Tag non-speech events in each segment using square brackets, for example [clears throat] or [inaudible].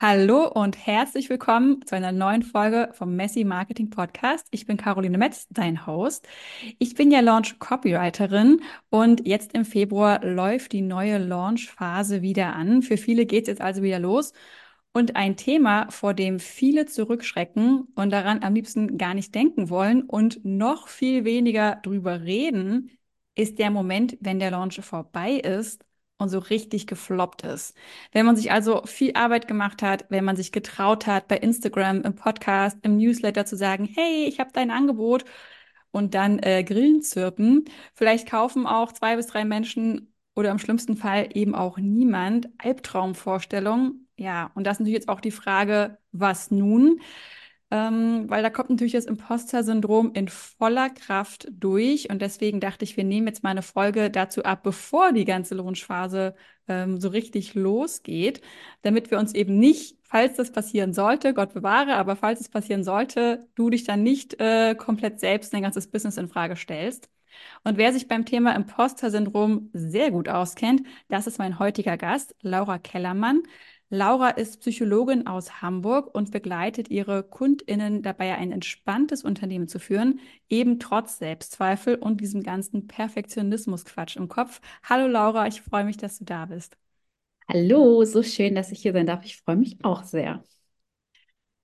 Hallo und herzlich willkommen zu einer neuen Folge vom Messi Marketing Podcast. Ich bin Caroline Metz, dein Host. Ich bin ja Launch Copywriterin und jetzt im Februar läuft die neue Launch-Phase wieder an. Für viele geht es jetzt also wieder los. Und ein Thema, vor dem viele zurückschrecken und daran am liebsten gar nicht denken wollen und noch viel weniger drüber reden, ist der Moment, wenn der Launch vorbei ist und so richtig gefloppt ist. Wenn man sich also viel Arbeit gemacht hat, wenn man sich getraut hat, bei Instagram, im Podcast, im Newsletter zu sagen, hey, ich habe dein Angebot und dann äh, Grillen zirpen. Vielleicht kaufen auch zwei bis drei Menschen oder im schlimmsten Fall eben auch niemand. Albtraumvorstellung. Ja, und das ist natürlich jetzt auch die Frage, was nun? Ähm, weil da kommt natürlich das Imposter-Syndrom in voller Kraft durch. Und deswegen dachte ich, wir nehmen jetzt mal eine Folge dazu ab, bevor die ganze Launchphase ähm, so richtig losgeht, damit wir uns eben nicht, falls das passieren sollte, Gott bewahre, aber falls es passieren sollte, du dich dann nicht äh, komplett selbst dein ganzes Business in Frage stellst. Und wer sich beim Thema Imposter-Syndrom sehr gut auskennt, das ist mein heutiger Gast, Laura Kellermann. Laura ist Psychologin aus Hamburg und begleitet ihre KundInnen dabei, ein entspanntes Unternehmen zu führen, eben trotz Selbstzweifel und diesem ganzen Perfektionismus-Quatsch im Kopf. Hallo Laura, ich freue mich, dass du da bist. Hallo, so schön, dass ich hier sein darf. Ich freue mich auch sehr.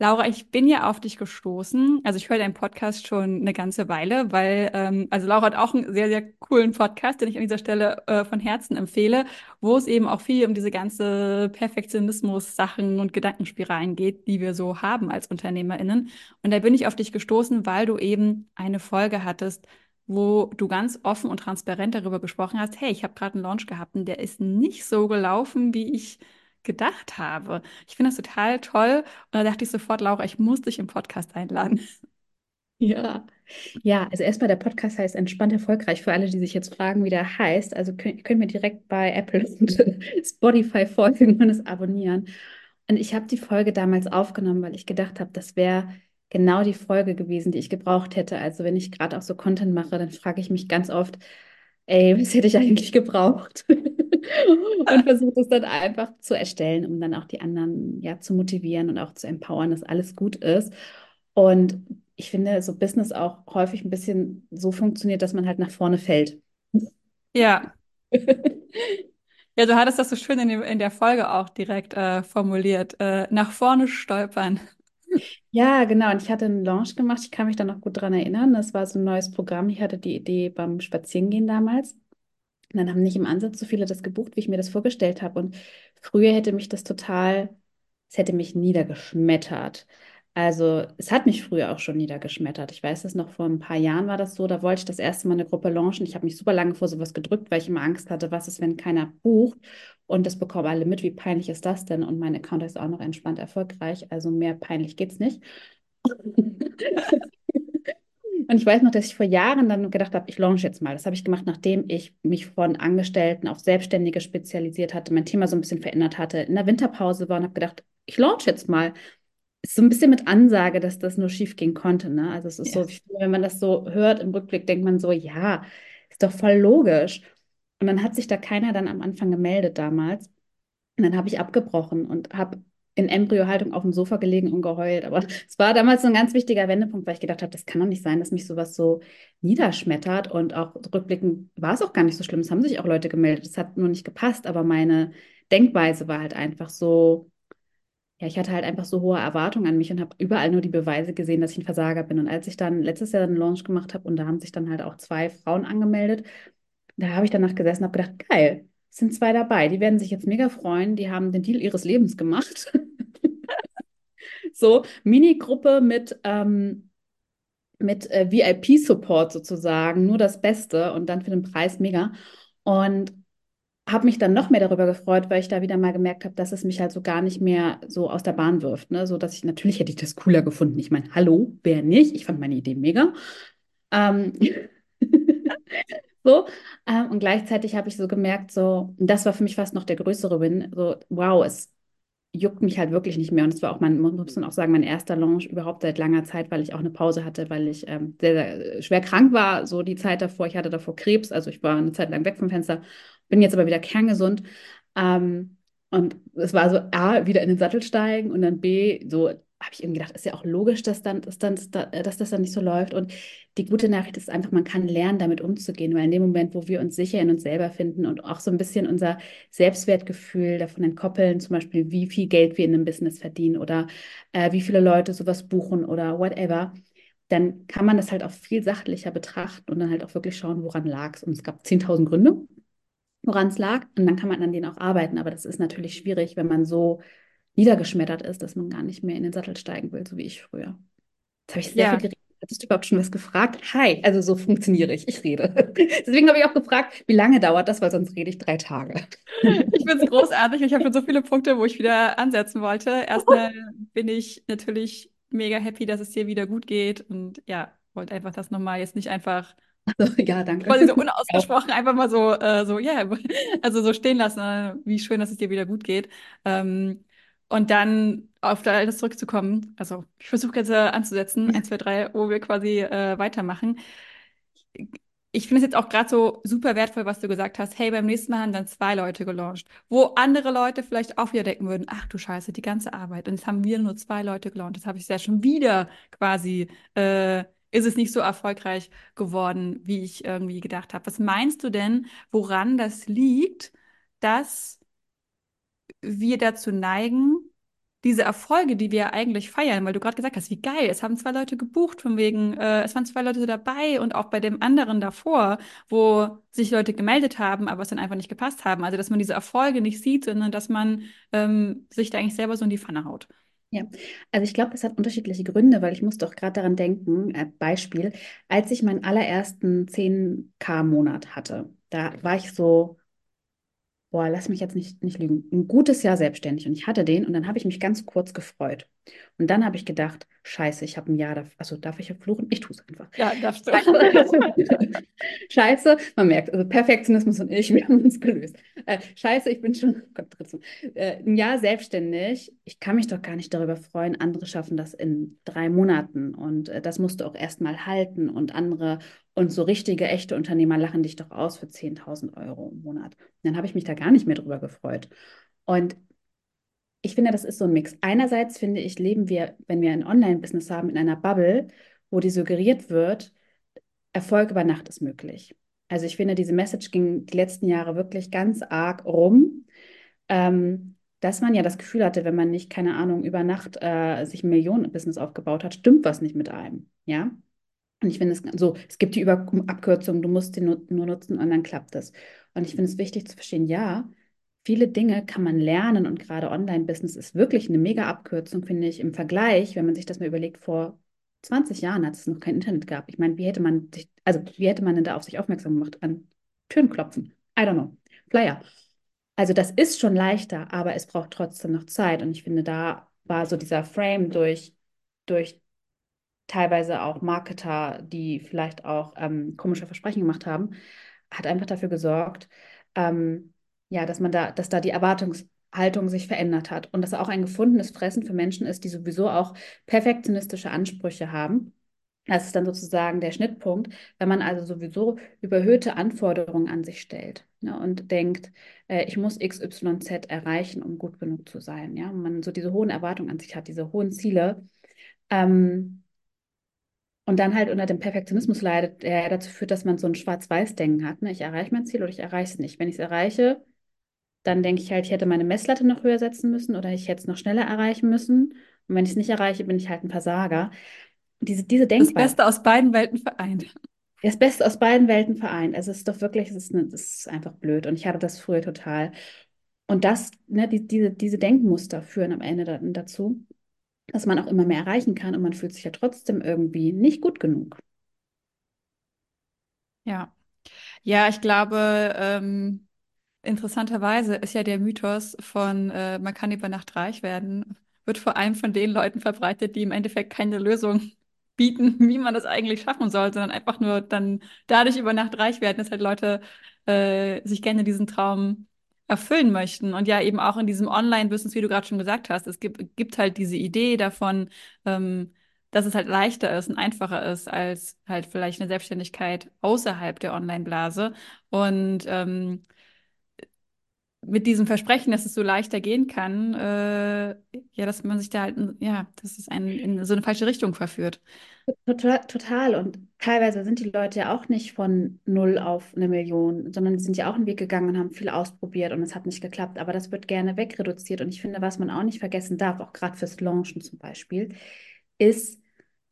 Laura, ich bin ja auf dich gestoßen. Also ich höre deinen Podcast schon eine ganze Weile, weil, ähm, also Laura hat auch einen sehr, sehr coolen Podcast, den ich an dieser Stelle äh, von Herzen empfehle, wo es eben auch viel um diese ganze Perfektionismus-Sachen und Gedankenspiralen geht, die wir so haben als UnternehmerInnen. Und da bin ich auf dich gestoßen, weil du eben eine Folge hattest, wo du ganz offen und transparent darüber gesprochen hast, hey, ich habe gerade einen Launch gehabt und der ist nicht so gelaufen, wie ich gedacht habe. Ich finde das total toll. Und da dachte ich sofort, Laura, ich muss dich im Podcast einladen. [laughs] Ja. Ja, also erstmal der Podcast heißt Entspannt Erfolgreich. Für alle, die sich jetzt fragen, wie der heißt, also könnt, könnt mir direkt bei Apple [laughs] und Spotify folgen und es abonnieren. Und ich habe die Folge damals aufgenommen, weil ich gedacht habe, das wäre genau die Folge gewesen, die ich gebraucht hätte. Also wenn ich gerade auch so Content mache, dann frage ich mich ganz oft, ey, was hätte ich eigentlich gebraucht? [laughs] Und versuche es dann einfach zu erstellen, um dann auch die anderen ja zu motivieren und auch zu empowern, dass alles gut ist. Und ich finde, so Business auch häufig ein bisschen so funktioniert, dass man halt nach vorne fällt. Ja. [laughs] Ja, du hattest das so schön in, dem, in der Folge auch direkt äh, formuliert. Äh, nach vorne stolpern. Ja, genau. Und ich hatte einen Launch gemacht. Ich kann mich da noch gut dran erinnern. Das war so ein neues Programm. Ich hatte die Idee beim Spazierengehen damals. Und dann haben nicht im Ansatz so viele das gebucht, wie ich mir das vorgestellt habe. Und früher hätte mich das total, es hätte mich niedergeschmettert. Also es hat mich früher auch schon niedergeschmettert. Ich weiß es noch, vor ein paar Jahren war das so, da wollte ich das erste Mal eine Gruppe launchen. Ich habe mich super lange vor sowas gedrückt, weil ich immer Angst hatte, was ist, wenn keiner bucht. Und das bekommen alle mit, wie peinlich ist das denn? Und mein Account ist auch noch entspannt erfolgreich, also mehr peinlich geht es nicht. [laughs] Und ich weiß noch, dass ich vor Jahren dann gedacht habe, ich launch jetzt mal. Das habe ich gemacht, nachdem ich mich von Angestellten auf Selbstständige spezialisiert hatte, mein Thema so ein bisschen verändert hatte, in der Winterpause war und habe gedacht, ich launch jetzt mal. Ist so ein bisschen mit Ansage, dass das nur schief gehen konnte. Ne? Also es ist Ja. so, wenn man das so hört im Rückblick, denkt man so, ja, ist doch voll logisch. Und dann hat sich da keiner dann am Anfang gemeldet damals. Und dann habe ich abgebrochen und habe in Embryohaltung auf dem Sofa gelegen und geheult. Aber es war damals so ein ganz wichtiger Wendepunkt, weil ich gedacht habe, das kann doch nicht sein, dass mich sowas so niederschmettert. Und auch rückblickend war es auch gar nicht so schlimm. Es haben sich auch Leute gemeldet. Es hat nur nicht gepasst, aber meine Denkweise war halt einfach so, ja, ich hatte halt einfach so hohe Erwartungen an mich und habe überall nur die Beweise gesehen, dass ich ein Versager bin. Und als ich dann letztes Jahr einen Launch gemacht habe und da haben sich dann halt auch zwei Frauen angemeldet, da habe ich danach gesessen und habe gedacht, geil, sind zwei dabei, die werden sich jetzt mega freuen, die haben den Deal ihres Lebens gemacht. [laughs] So, Minigruppe mit, ähm, mit äh, VIP-Support sozusagen, nur das Beste und dann für den Preis mega. Und habe mich dann noch mehr darüber gefreut, weil ich da wieder mal gemerkt habe, dass es mich halt so gar nicht mehr so aus der Bahn wirft. Ne? So dass ich, natürlich hätte ich das cooler gefunden. Ich meine, hallo, wer nicht? Ich fand meine Idee mega. Ähm, [laughs] so, ähm, und gleichzeitig habe ich so gemerkt, so, das war für mich fast noch der größere Win, so, wow, es juckt mich halt wirklich nicht mehr. Und es war auch mein, muss man auch sagen, mein erster Launch überhaupt seit langer Zeit, weil ich auch eine Pause hatte, weil ich ähm, sehr, sehr schwer krank war, so die Zeit davor. Ich hatte davor Krebs, also ich war eine Zeit lang weg vom Fenster, bin jetzt aber wieder kerngesund. Ähm, Und es war so A, wieder in den Sattel steigen und dann B, so habe ich irgendwie gedacht, ist ja auch logisch, dass dann, dass dann, dass das dann nicht so läuft. Und die gute Nachricht ist einfach, man kann lernen, damit umzugehen, weil in dem Moment, wo wir uns sicher in uns selber finden und auch so ein bisschen unser Selbstwertgefühl davon entkoppeln, zum Beispiel, wie viel Geld wir in einem Business verdienen oder äh, wie viele Leute sowas buchen oder whatever, dann kann man das halt auch viel sachlicher betrachten und dann halt auch wirklich schauen, woran lag es. Und es gab 10.000 Gründe woran es lag. Und dann kann man an denen auch arbeiten. Aber das ist natürlich schwierig, wenn man so niedergeschmettert ist, dass man gar nicht mehr in den Sattel steigen will, so wie ich früher. Jetzt habe ich sehr Ja, viel geredet. Hattest du überhaupt schon was gefragt? Hi, also so funktioniere ich. Ich rede. [laughs] Deswegen habe ich auch gefragt, wie lange dauert das, weil sonst rede ich drei Tage. [laughs] ich finde es großartig. Ich habe schon so viele Punkte, wo ich wieder ansetzen wollte. Erstmal bin ich natürlich mega happy, dass es dir wieder gut geht. Und ja, wollte einfach das nochmal jetzt nicht einfach [laughs] Also, ja, danke. quasi so [laughs] unausgesprochen einfach mal so, äh, so, ja, [laughs] also so stehen lassen, äh, wie schön, dass es dir wieder gut geht. Ähm, und dann auf alles zurückzukommen. Also ich versuche jetzt äh, anzusetzen, eins, zwei, drei, wo wir quasi äh, weitermachen. Ich finde es jetzt auch gerade so super wertvoll, was du gesagt hast. Hey, beim nächsten Mal haben dann zwei Leute gelauncht, wo andere Leute vielleicht auch wieder denken würden, ach du Scheiße, die ganze Arbeit. Und jetzt haben wir nur zwei Leute gelauncht. Das habe ich ja schon wieder quasi, äh, ist es nicht so erfolgreich geworden, wie ich irgendwie gedacht habe. Was meinst du denn, woran das liegt, dass wir dazu neigen, diese Erfolge, die wir eigentlich feiern, weil du gerade gesagt hast, wie geil, es haben zwei Leute gebucht, von wegen, äh, es waren zwei Leute dabei und auch bei dem anderen davor, wo sich Leute gemeldet haben, aber es dann einfach nicht gepasst haben. Also, dass man diese Erfolge nicht sieht, sondern dass man ähm, sich da eigentlich selber so in die Pfanne haut. Ja, also ich glaube, das hat unterschiedliche Gründe, weil ich musste auch gerade daran denken, äh, Beispiel, als ich meinen allerersten 10K-Monat hatte, da war ich so boah, lass mich jetzt nicht, nicht lügen, ein gutes Jahr selbstständig und ich hatte den und dann habe ich mich ganz kurz gefreut. Und dann habe ich gedacht, scheiße, ich habe ein Jahr, dafür, also darf ich fluchen? Ich tue es einfach. Ja, darfst du. [laughs] Scheiße, man merkt, also Perfektionismus und ich, wir haben uns gelöst. Äh, scheiße, ich bin schon, Gott, Tritzen. äh, ein Jahr selbstständig. Ich kann mich doch gar nicht darüber freuen, andere schaffen das in drei Monaten und äh, das musst du auch erstmal halten und andere und so richtige, echte Unternehmer lachen dich doch aus für 10.000 Euro im Monat. Und dann habe ich mich da gar nicht mehr drüber gefreut. Und ich finde, das ist so ein Mix. Einerseits finde ich, leben wir, wenn wir ein Online-Business haben, in einer Bubble, wo dir suggeriert wird, Erfolg über Nacht ist möglich. Also ich finde, diese Message ging die letzten Jahre wirklich ganz arg rum, ähm, dass man ja das Gefühl hatte, wenn man nicht, keine Ahnung, über Nacht äh, sich ein Millionen-Business aufgebaut hat, stimmt was nicht mit einem. Ja. Und ich finde es so, es gibt die Über Abkürzung, du musst die nur, nur nutzen und dann klappt es. Und ich finde es wichtig zu verstehen, ja, viele Dinge kann man lernen und gerade Online-Business ist wirklich eine mega Abkürzung, finde ich, im Vergleich, wenn man sich das mal überlegt, vor 20 Jahren, als es noch kein Internet gab. Ich meine, wie hätte man sich, also wie hätte man denn da auf sich aufmerksam gemacht? An Türen klopfen? I don't know. Flyer. Also das ist schon leichter, aber es braucht trotzdem noch Zeit. Und ich finde, da war so dieser Frame durch, durch teilweise auch Marketer, die vielleicht auch ähm, komische Versprechen gemacht haben, hat einfach dafür gesorgt, ähm, ja, dass man da, dass da die Erwartungshaltung sich verändert hat und dass auch ein gefundenes Fressen für Menschen ist, die sowieso auch perfektionistische Ansprüche haben. Das ist dann sozusagen der Schnittpunkt, wenn man also sowieso überhöhte Anforderungen an sich stellt ne, und denkt, äh, ich muss XYZ erreichen, um gut genug zu sein. Ja, und man so diese hohen Erwartungen an sich hat, diese hohen Ziele. Ähm, und dann halt unter dem Perfektionismus leidet, der dazu führt, dass man so ein Schwarz-Weiß-Denken hat. Ne? Ich erreiche mein Ziel oder ich erreiche es nicht. Wenn ich es erreiche, dann denke ich halt, ich hätte meine Messlatte noch höher setzen müssen oder ich hätte es noch schneller erreichen müssen. Und wenn ich es nicht erreiche, bin ich halt ein Versager. Diese, diese Das Denkweise, Beste aus beiden Welten vereint. das Beste aus beiden Welten vereint. Also es ist doch wirklich, es ist, eine, das ist einfach blöd. Und ich hatte das früher total. Und das, ne, die, diese, diese Denkmuster führen am Ende da, dazu, dass man auch immer mehr erreichen kann und man fühlt sich ja trotzdem irgendwie nicht gut genug. Ja. Ja, ich glaube, ähm, interessanterweise ist ja der Mythos von, äh, man kann über Nacht reich werden, wird vor allem von den Leuten verbreitet, die im Endeffekt keine Lösung [laughs] bieten, wie man das eigentlich schaffen soll, sondern einfach nur dann dadurch über Nacht reich werden, dass halt Leute äh, sich gerne diesen Traum erfüllen möchten. Und ja, eben auch in diesem Online-Business, wie du gerade schon gesagt hast, es gibt, gibt halt diese Idee davon, ähm, dass es halt leichter ist und einfacher ist als halt vielleicht eine Selbstständigkeit außerhalb der Online-Blase. Und ähm, mit diesem Versprechen, dass es so leichter gehen kann, äh, ja, dass man sich da halt, ja, dass es einen in so eine falsche Richtung verführt. Total, total. Und teilweise sind die Leute ja auch nicht von null auf eine Million, sondern die sind ja auch einen Weg gegangen und haben viel ausprobiert und es hat nicht geklappt. Aber das wird gerne wegreduziert. Und ich finde, was man auch nicht vergessen darf, auch gerade fürs Launchen zum Beispiel, ist,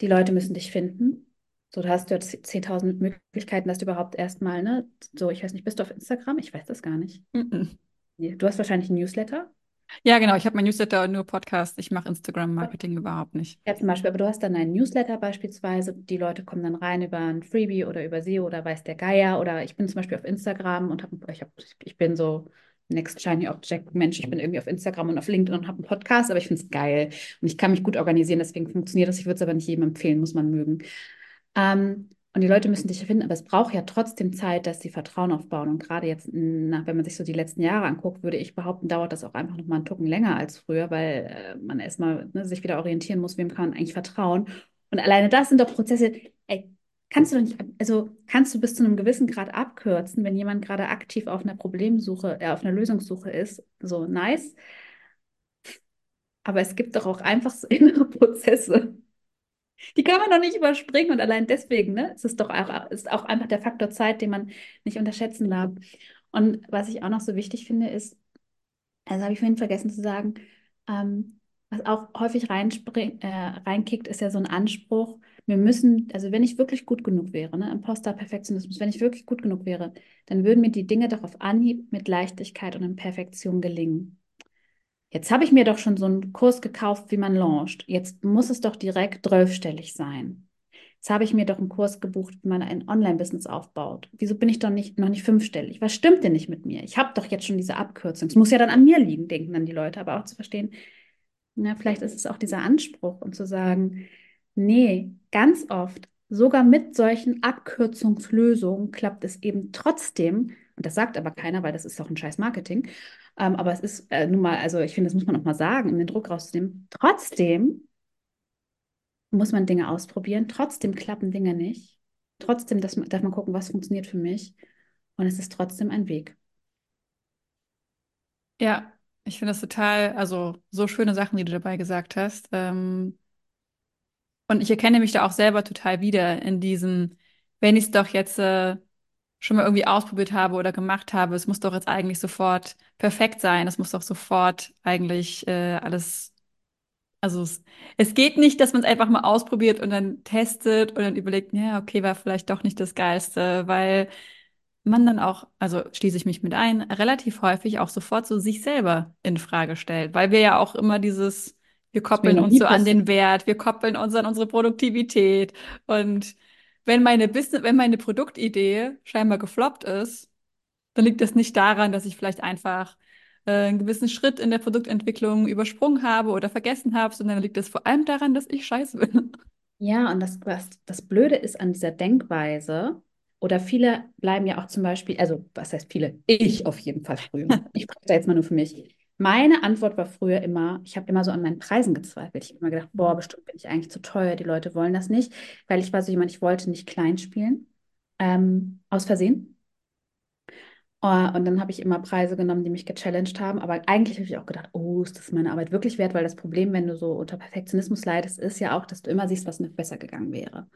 die Leute müssen dich finden. So, da hast du jetzt 10.000 Möglichkeiten, dass du überhaupt erstmal, ne, so, ich weiß nicht, bist du auf Instagram? Ich weiß das gar nicht. Mm -mm. Du hast wahrscheinlich ein Newsletter. Ja, genau. Ich habe mein Newsletter und nur Podcast. Ich mache Instagram-Marketing überhaupt nicht. Ja, zum Beispiel, aber du hast dann einen Newsletter beispielsweise. Die Leute kommen dann rein über ein Freebie oder über SEO oder weiß der Geier. Oder ich bin zum Beispiel auf Instagram und habe, ich, hab, ich bin so Next Shiny Object Mensch. Ich bin irgendwie auf Instagram und auf LinkedIn und habe einen Podcast, aber ich finde es geil. Und ich kann mich gut organisieren, deswegen funktioniert das. Ich würde es aber nicht jedem empfehlen, muss man mögen. Ähm, und die Leute müssen dich finden, aber es braucht ja trotzdem Zeit, dass sie Vertrauen aufbauen. Und gerade jetzt, nach, wenn man sich so die letzten Jahre anguckt, würde ich behaupten, dauert das auch einfach noch mal einen Tucken länger als früher, weil äh, man erstmal ne, sich wieder orientieren muss, wem kann man eigentlich vertrauen. Und alleine das sind doch Prozesse, ey, kannst du doch nicht, also kannst du bis zu einem gewissen Grad abkürzen, wenn jemand gerade aktiv auf einer Problemsuche, äh, auf einer Lösungssuche ist, so nice. Aber es gibt doch auch [laughs] einfach so innere Prozesse, die kann man doch nicht überspringen und allein deswegen, ne, ist es doch auch, ist auch einfach der Faktor Zeit, den man nicht unterschätzen darf. Und was ich auch noch so wichtig finde, ist, also habe ich vorhin vergessen zu sagen, ähm, was auch häufig reinspring, äh, reinkickt, ist ja so ein Anspruch, wir müssen, also wenn ich wirklich gut genug wäre, ne, Imposter Perfektionismus, wenn ich wirklich gut genug wäre, dann würden mir die Dinge doch auf Anhieb mit Leichtigkeit und in Perfektion gelingen. Jetzt habe ich mir doch schon so einen Kurs gekauft, wie man launcht. Jetzt muss es doch direkt zwölfstellig sein. Jetzt habe ich mir doch einen Kurs gebucht, wie man ein Online-Business aufbaut. Wieso bin ich doch nicht, noch nicht fünfstellig? Was stimmt denn nicht mit mir? Ich habe doch jetzt schon diese Abkürzung. Es muss ja dann an mir liegen, denken dann die Leute, aber auch zu verstehen, na, vielleicht ist es auch dieser Anspruch und zu sagen, nee, ganz oft, sogar mit solchen Abkürzungslösungen klappt es eben trotzdem, und das sagt aber keiner, weil das ist doch ein scheiß Marketing, ähm, aber es ist äh, nun mal, also ich finde, das muss man auch mal sagen, um den Druck rauszunehmen. Trotzdem muss man Dinge ausprobieren. Trotzdem klappen Dinge nicht. Trotzdem das, darf man gucken, was funktioniert für mich. Und es ist trotzdem ein Weg. Ja, ich finde das total, also so schöne Sachen, die du dabei gesagt hast. Ähm, und ich erkenne mich da auch selber total wieder in diesem, wenn ich es doch jetzt äh, schon mal irgendwie ausprobiert habe oder gemacht habe, es muss doch jetzt eigentlich sofort perfekt sein. Es muss doch sofort eigentlich äh, alles. Also es, es geht nicht, dass man es einfach mal ausprobiert und dann testet und dann überlegt, ja, okay, war vielleicht doch nicht das Geilste, weil man dann auch, also schließe ich mich mit ein, relativ häufig auch sofort so sich selber in Frage stellt, weil wir ja auch immer dieses, wir koppeln uns so an den Wert, wir koppeln uns an unsere Produktivität und wenn meine Business, wenn meine Produktidee scheinbar gefloppt ist, dann liegt das nicht daran, dass ich vielleicht einfach äh, einen gewissen Schritt in der Produktentwicklung übersprungen habe oder vergessen habe, sondern liegt es vor allem daran, dass ich scheiße bin. Ja, und das, was das Blöde ist an dieser Denkweise, oder viele bleiben ja auch zum Beispiel, also was heißt viele? Ich auf jeden Fall früher. [laughs] ich spreche da jetzt mal nur für mich. Meine Antwort war früher immer, ich habe immer so an meinen Preisen gezweifelt. Ich habe immer gedacht, boah, bestimmt bin ich eigentlich zu teuer, die Leute wollen das nicht, weil ich war so jemand, ich wollte nicht klein spielen, ähm, aus Versehen. Uh, und dann habe ich immer Preise genommen, die mich gechallenged haben. Aber eigentlich habe ich auch gedacht, oh, ist das meine Arbeit wirklich wert? Weil das Problem, wenn du so unter Perfektionismus leidest, ist ja auch, dass du immer siehst, was noch besser gegangen wäre.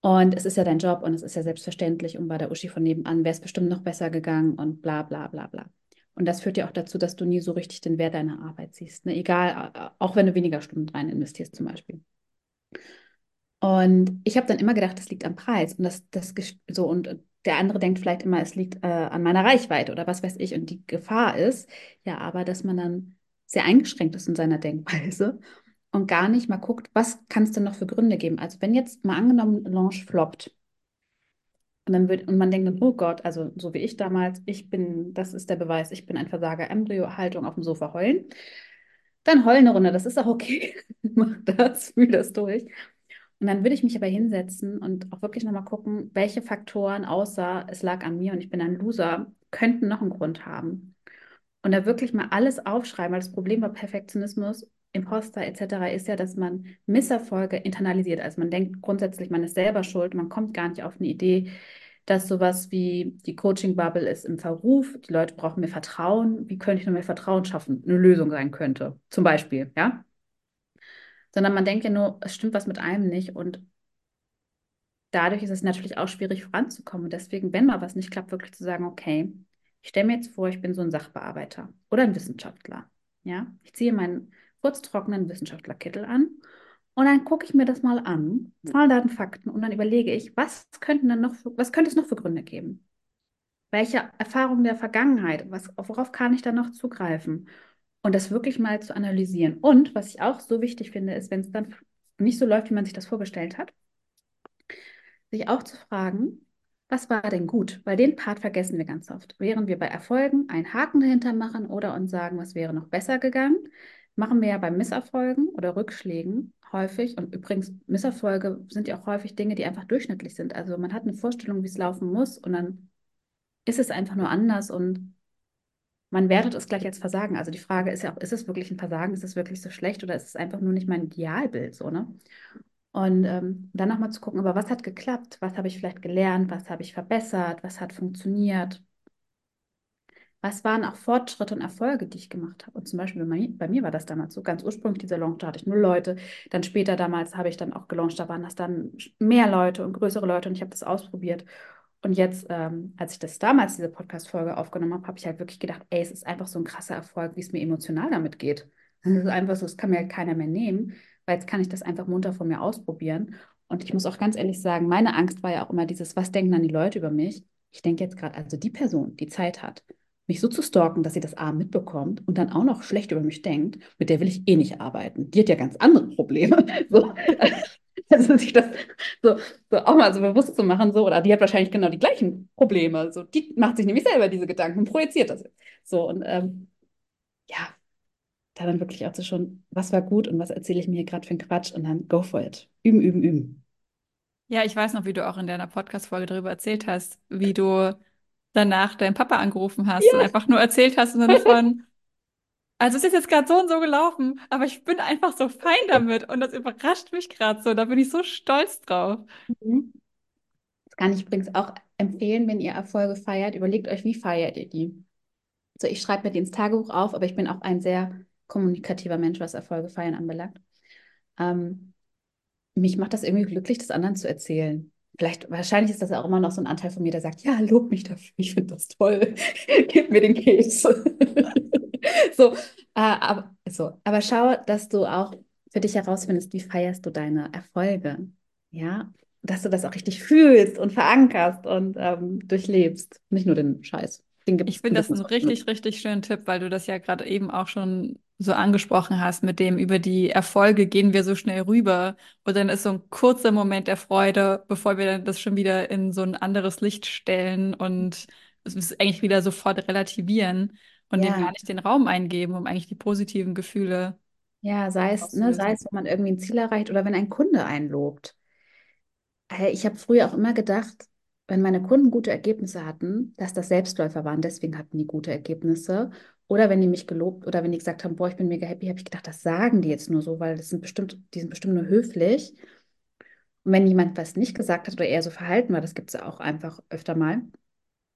Und es ist ja dein Job und es ist ja selbstverständlich. Und bei der Uschi von nebenan wäre es bestimmt noch besser gegangen und bla bla bla bla. Und das führt ja auch dazu, dass du nie so richtig den Wert deiner Arbeit siehst. Ne? Egal, auch wenn du weniger Stunden rein investierst zum Beispiel. Und ich habe dann immer gedacht, das liegt am Preis. Und das, das so, und der andere denkt vielleicht immer, es liegt äh, an meiner Reichweite oder was weiß ich. Und die Gefahr ist ja aber, dass man dann sehr eingeschränkt ist in seiner Denkweise und gar nicht mal guckt, was kann es denn noch für Gründe geben. Also wenn jetzt mal angenommen Launch floppt, und dann wird, und man denkt dann, oh Gott, also so wie ich damals, ich bin, das ist der Beweis, ich bin ein Versager, Embryo-Haltung auf dem Sofa heulen. Dann heulen eine Runde, das ist auch okay. [laughs] Mach das, fühl das durch. Und dann würde ich mich aber hinsetzen und auch wirklich nochmal gucken, welche Faktoren, außer es lag an mir und ich bin ein Loser, könnten noch einen Grund haben. Und da wirklich mal alles aufschreiben, weil das Problem bei Perfektionismus Imposter etc. ist ja, dass man Misserfolge internalisiert. Also man denkt grundsätzlich, man ist selber schuld, man kommt gar nicht auf eine Idee, dass sowas wie die Coaching-Bubble ist im Verruf, die Leute brauchen mehr Vertrauen, wie könnte ich noch mehr Vertrauen schaffen, eine Lösung sein könnte, zum Beispiel, ja? Sondern man denkt ja nur, es stimmt was mit einem nicht und dadurch ist es natürlich auch schwierig voranzukommen. Und deswegen, wenn mal was nicht klappt, wirklich zu sagen, okay, ich stelle mir jetzt vor, ich bin so ein Sachbearbeiter oder ein Wissenschaftler. Ja, ich ziehe meinen kurztrockenen Wissenschaftlerkittel an und dann gucke ich mir das mal an, Zahlen, Daten, Fakten und dann überlege ich, was könnten dann noch, für, was könnte es noch für Gründe geben? Welche Erfahrungen der Vergangenheit, was, worauf kann ich dann noch zugreifen? Und das wirklich mal zu analysieren. Und was ich auch so wichtig finde, ist, wenn es dann nicht so läuft, wie man sich das vorgestellt hat, sich auch zu fragen, was war denn gut? Weil den Part vergessen wir ganz oft. Während wir bei Erfolgen einen Haken dahinter machen oder uns sagen, was wäre noch besser gegangen, machen wir ja bei Misserfolgen oder Rückschlägen häufig. Und übrigens, Misserfolge sind ja auch häufig Dinge, die einfach durchschnittlich sind. Also man hat eine Vorstellung, wie es laufen muss und dann ist es einfach nur anders und man wertet es gleich als Versagen. Also die Frage ist ja auch, ist es wirklich ein Versagen? Ist es wirklich so schlecht oder ist es einfach nur nicht mein Idealbild so, ne? Und ähm, dann nochmal zu gucken, aber was hat geklappt? Was habe ich vielleicht gelernt? Was habe ich verbessert? Was hat funktioniert? Was waren auch Fortschritte und Erfolge, die ich gemacht habe? Und zum Beispiel bei mir, bei mir war das damals so. Ganz ursprünglich dieser Launch, da hatte ich nur Leute. Dann später damals habe ich dann auch gelauncht, da waren das dann mehr Leute und größere Leute und ich habe das ausprobiert. Und jetzt, ähm, als ich das damals, diese Podcast-Folge aufgenommen habe, habe ich halt wirklich gedacht, ey, es ist einfach so ein krasser Erfolg, wie es mir emotional damit geht. [laughs] Es ist einfach so, das kann mir halt keiner mehr nehmen weil jetzt kann ich das einfach munter von mir ausprobieren. Und ich muss auch ganz ehrlich sagen, meine Angst war ja auch immer dieses, was denken dann die Leute über mich? Ich denke jetzt gerade, also die Person, die Zeit hat, mich so zu stalken, dass sie das A mitbekommt und dann auch noch schlecht über mich denkt, mit der will ich eh nicht arbeiten. Die hat ja ganz andere Probleme. [laughs] So. [laughs] Also sich das so, so auch mal so bewusst zu machen, so, oder die hat wahrscheinlich genau die gleichen Probleme. So, die macht sich nämlich selber diese Gedanken und projiziert das. So, und ähm, ja, da dann wirklich auch so schon, was war gut und was erzähle ich mir hier gerade für einen Quatsch und dann go for it. Üben, üben, üben. Ja, ich weiß noch, wie du auch in deiner Podcast-Folge darüber erzählt hast, wie du danach deinen Papa angerufen hast und Ja. einfach nur erzählt hast im Sinne von, [laughs] also es ist jetzt gerade so und so gelaufen, aber ich bin einfach so fein damit und das überrascht mich gerade so. Da bin ich so stolz drauf. Mhm. Das kann ich übrigens auch empfehlen, wenn ihr Erfolge feiert. Überlegt euch, wie feiert ihr die? Also ich schreibe mir die ins Tagebuch auf, aber ich bin auch ein sehr kommunikativer Mensch, was Erfolge feiern anbelangt. Ähm, mich macht das irgendwie glücklich, das anderen zu erzählen. Vielleicht, wahrscheinlich ist das auch immer noch so ein Anteil von mir, der sagt, ja, lob mich dafür, ich finde das toll, [laughs] gib mir den Käse. [laughs] So, äh, aber, so, aber schau, dass du auch für dich herausfindest, wie feierst du deine Erfolge, ja, dass du das auch richtig fühlst und verankerst und ähm, durchlebst, nicht nur den Scheiß. Den Ich finde das einen richtig, richtig schönen Tipp, weil du das ja gerade eben auch schon so angesprochen hast, mit dem über die Erfolge gehen wir so schnell rüber. Und dann ist so ein kurzer Moment der Freude, bevor wir dann das schon wieder in so ein anderes Licht stellen und es ist eigentlich wieder sofort relativieren und dem gar Ja, nicht den Raum eingeben, um eigentlich die positiven Gefühle ja, sei es, ne, sei es, wenn man irgendwie ein Ziel erreicht oder wenn ein Kunde einen lobt. Äh, Ich habe früher auch immer gedacht, wenn meine Kunden gute Ergebnisse hatten, dass das Selbstläufer waren, deswegen hatten die gute Ergebnisse. Oder wenn die mich gelobt oder wenn die gesagt haben, boah, ich bin mega happy, habe ich gedacht, das sagen die jetzt nur so, weil das sind bestimmt, die sind bestimmt nur höflich. Und wenn jemand was nicht gesagt hat oder eher so verhalten war, das gibt es ja auch einfach öfter mal,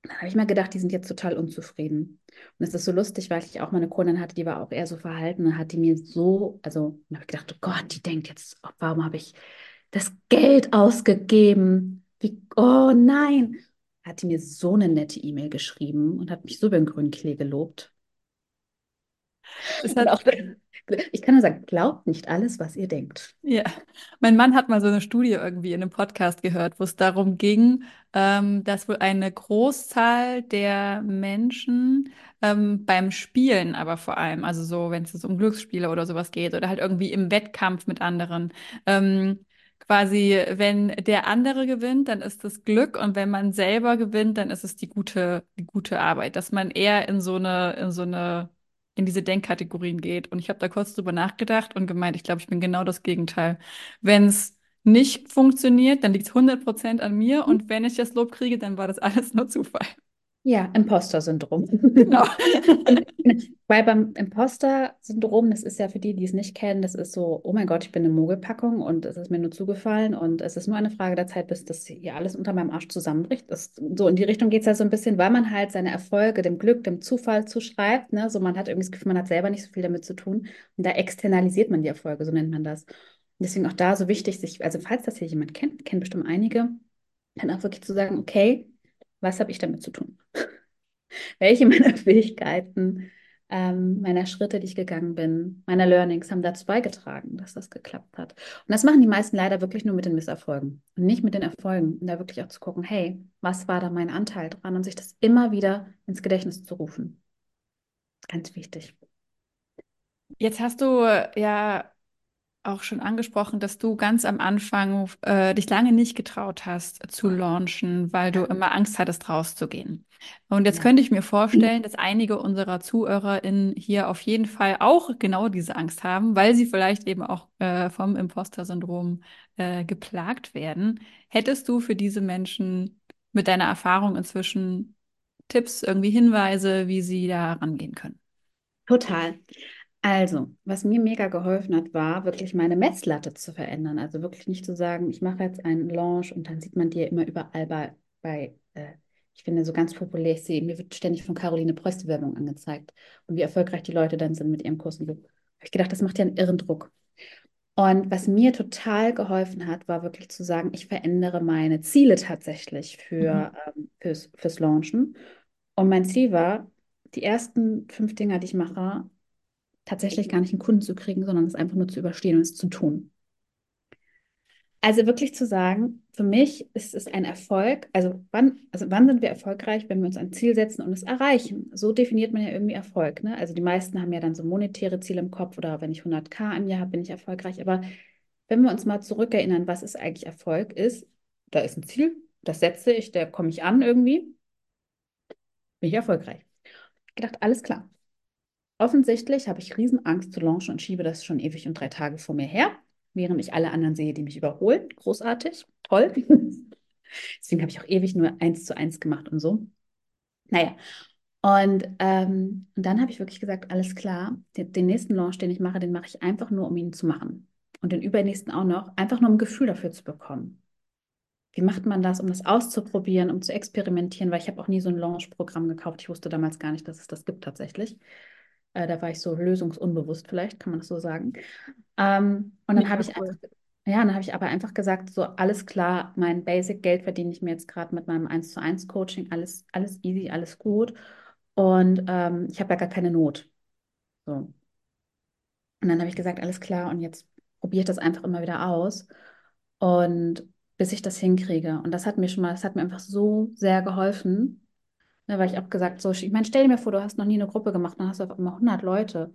dann habe ich mir gedacht, die sind jetzt total unzufrieden. Und es ist so lustig, weil ich auch mal eine Kundin hatte, die war auch eher so verhalten und hat die mir so, also, dann habe ich gedacht, oh Gott, die denkt jetzt, oh, warum habe ich das Geld ausgegeben? Wie, oh nein. Hat die mir so eine nette E-Mail geschrieben und hat mich so über den grünen Klee gelobt. [laughs] Auch, ich kann nur sagen, glaubt nicht alles, was ihr denkt. Ja, mein Mann hat mal so eine Studie irgendwie in einem Podcast gehört, wo es darum ging, ähm, dass wohl eine Großzahl der Menschen ähm, beim Spielen, aber vor allem, also so, wenn es um Glücksspiele oder sowas geht oder halt irgendwie im Wettkampf mit anderen, ähm, quasi, wenn der andere gewinnt, dann ist das Glück und wenn man selber gewinnt, dann ist es die gute, die gute Arbeit, dass man eher in so eine, in so eine in diese Denkkategorien geht. Und ich habe da kurz drüber nachgedacht und gemeint, ich glaube, ich bin genau das Gegenteil. Wenn es nicht funktioniert, dann liegt es 100% an mir und wenn ich das Lob kriege, dann war das [laughs] alles nur Zufall. Ja, Imposter-Syndrom. Genau. [laughs] Weil beim Imposter-Syndrom, das ist ja für die, die es nicht kennen, das ist so, oh mein Gott, ich bin eine Mogelpackung und es ist mir nur zugefallen und es ist nur eine Frage der Zeit, bis das hier alles unter meinem Arsch zusammenbricht. Das, so in die Richtung geht es ja so ein bisschen, weil man halt seine Erfolge dem Glück, dem Zufall zuschreibt. Ne? So man hat irgendwie das Gefühl, man hat selber nicht so viel damit zu tun. Und da externalisiert man die Erfolge, so nennt man das. Und deswegen auch da so wichtig, sich, also falls das hier jemand kennt, kennt bestimmt einige, dann auch wirklich zu sagen, okay, was habe ich damit zu tun? [laughs] Welche meiner [laughs] Fähigkeiten, ähm, meiner Schritte, die ich gegangen bin, meiner Learnings haben dazu beigetragen, dass das geklappt hat. Und das machen die meisten leider wirklich nur mit den Misserfolgen und nicht mit den Erfolgen. Und da wirklich auch zu gucken, hey, was war da mein Anteil dran und sich das immer wieder ins Gedächtnis zu rufen. Ganz wichtig. Jetzt hast du ja auch schon angesprochen, dass du ganz am Anfang äh, dich lange nicht getraut hast zu launchen, weil du immer Angst hattest, rauszugehen. Und jetzt Ja. könnte ich mir vorstellen, dass einige unserer ZuhörerInnen hier auf jeden Fall auch genau diese Angst haben, weil sie vielleicht eben auch äh, vom Imposter-Syndrom äh, geplagt werden. Hättest du für diese Menschen mit deiner Erfahrung inzwischen Tipps, irgendwie Hinweise, wie sie da rangehen können? Total. Also, was mir mega geholfen hat, war wirklich meine Messlatte zu verändern. Also wirklich nicht zu sagen, ich mache jetzt einen Launch und dann sieht man die ja immer überall bei, bei äh, ich finde so ganz populär, ich sehe, mir wird ständig von Caroline Preuß die Werbung angezeigt und wie erfolgreich die Leute dann sind mit ihrem Kurs. Und so. Habe ich gedacht, das macht ja einen irren Druck. Und was mir total geholfen hat, war wirklich zu sagen, ich verändere meine Ziele tatsächlich Mhm. für, ähm, fürs, fürs Launchen. Und mein Ziel war, die ersten fünf Dinger, die ich mache, tatsächlich gar nicht einen Kunden zu kriegen, sondern es einfach nur zu überstehen und es zu tun. Also wirklich zu sagen, für mich ist es ein Erfolg. Also wann, also wann sind wir erfolgreich, wenn wir uns ein Ziel setzen und es erreichen? So definiert man ja irgendwie Erfolg. Ne? Also die meisten haben ja dann so monetäre Ziele im Kopf oder wenn ich 100k im Jahr habe, bin ich erfolgreich. Aber wenn wir uns mal zurückerinnern, was ist eigentlich Erfolg ist, da ist ein Ziel, das setze ich, da komme ich an irgendwie, bin ich erfolgreich. Ich gedacht, alles klar. Offensichtlich habe ich Riesenangst zu launchen und schiebe das schon ewig und drei Tage vor mir her, während ich alle anderen sehe, die mich überholen. Großartig, toll. [laughs] Deswegen habe ich auch ewig nur eins zu eins gemacht und so. Naja, und, ähm, und dann habe ich wirklich gesagt, alles klar, den, den nächsten Launch, den ich mache, den mache ich einfach nur, um ihn zu machen. Und den übernächsten auch noch, einfach nur um ein Gefühl dafür zu bekommen. Wie macht man das, um das auszuprobieren, um zu experimentieren? Weil ich habe auch nie so ein Launch-Programm gekauft. Ich wusste damals gar nicht, dass es das gibt tatsächlich. Äh, da war ich so lösungsunbewusst, vielleicht kann man das so sagen. Ähm, und dann habe ich einfach, cool. ja, dann habe ich aber einfach gesagt, so alles klar, mein Basic-Geld verdiene ich mir jetzt gerade mit meinem 1 zu 1 Coaching, alles, alles easy, alles gut. Und ähm, ich habe ja gar keine Not. So. Und dann habe ich gesagt, alles klar, und jetzt probiere ich das einfach immer wieder aus. Und bis ich das hinkriege. Und das hat mir schon mal, das hat mir einfach so sehr geholfen. Ne, weil ich habe gesagt, so, ich meine, stell dir mir vor, du hast noch nie eine Gruppe gemacht, dann hast du auf einmal 100 Leute.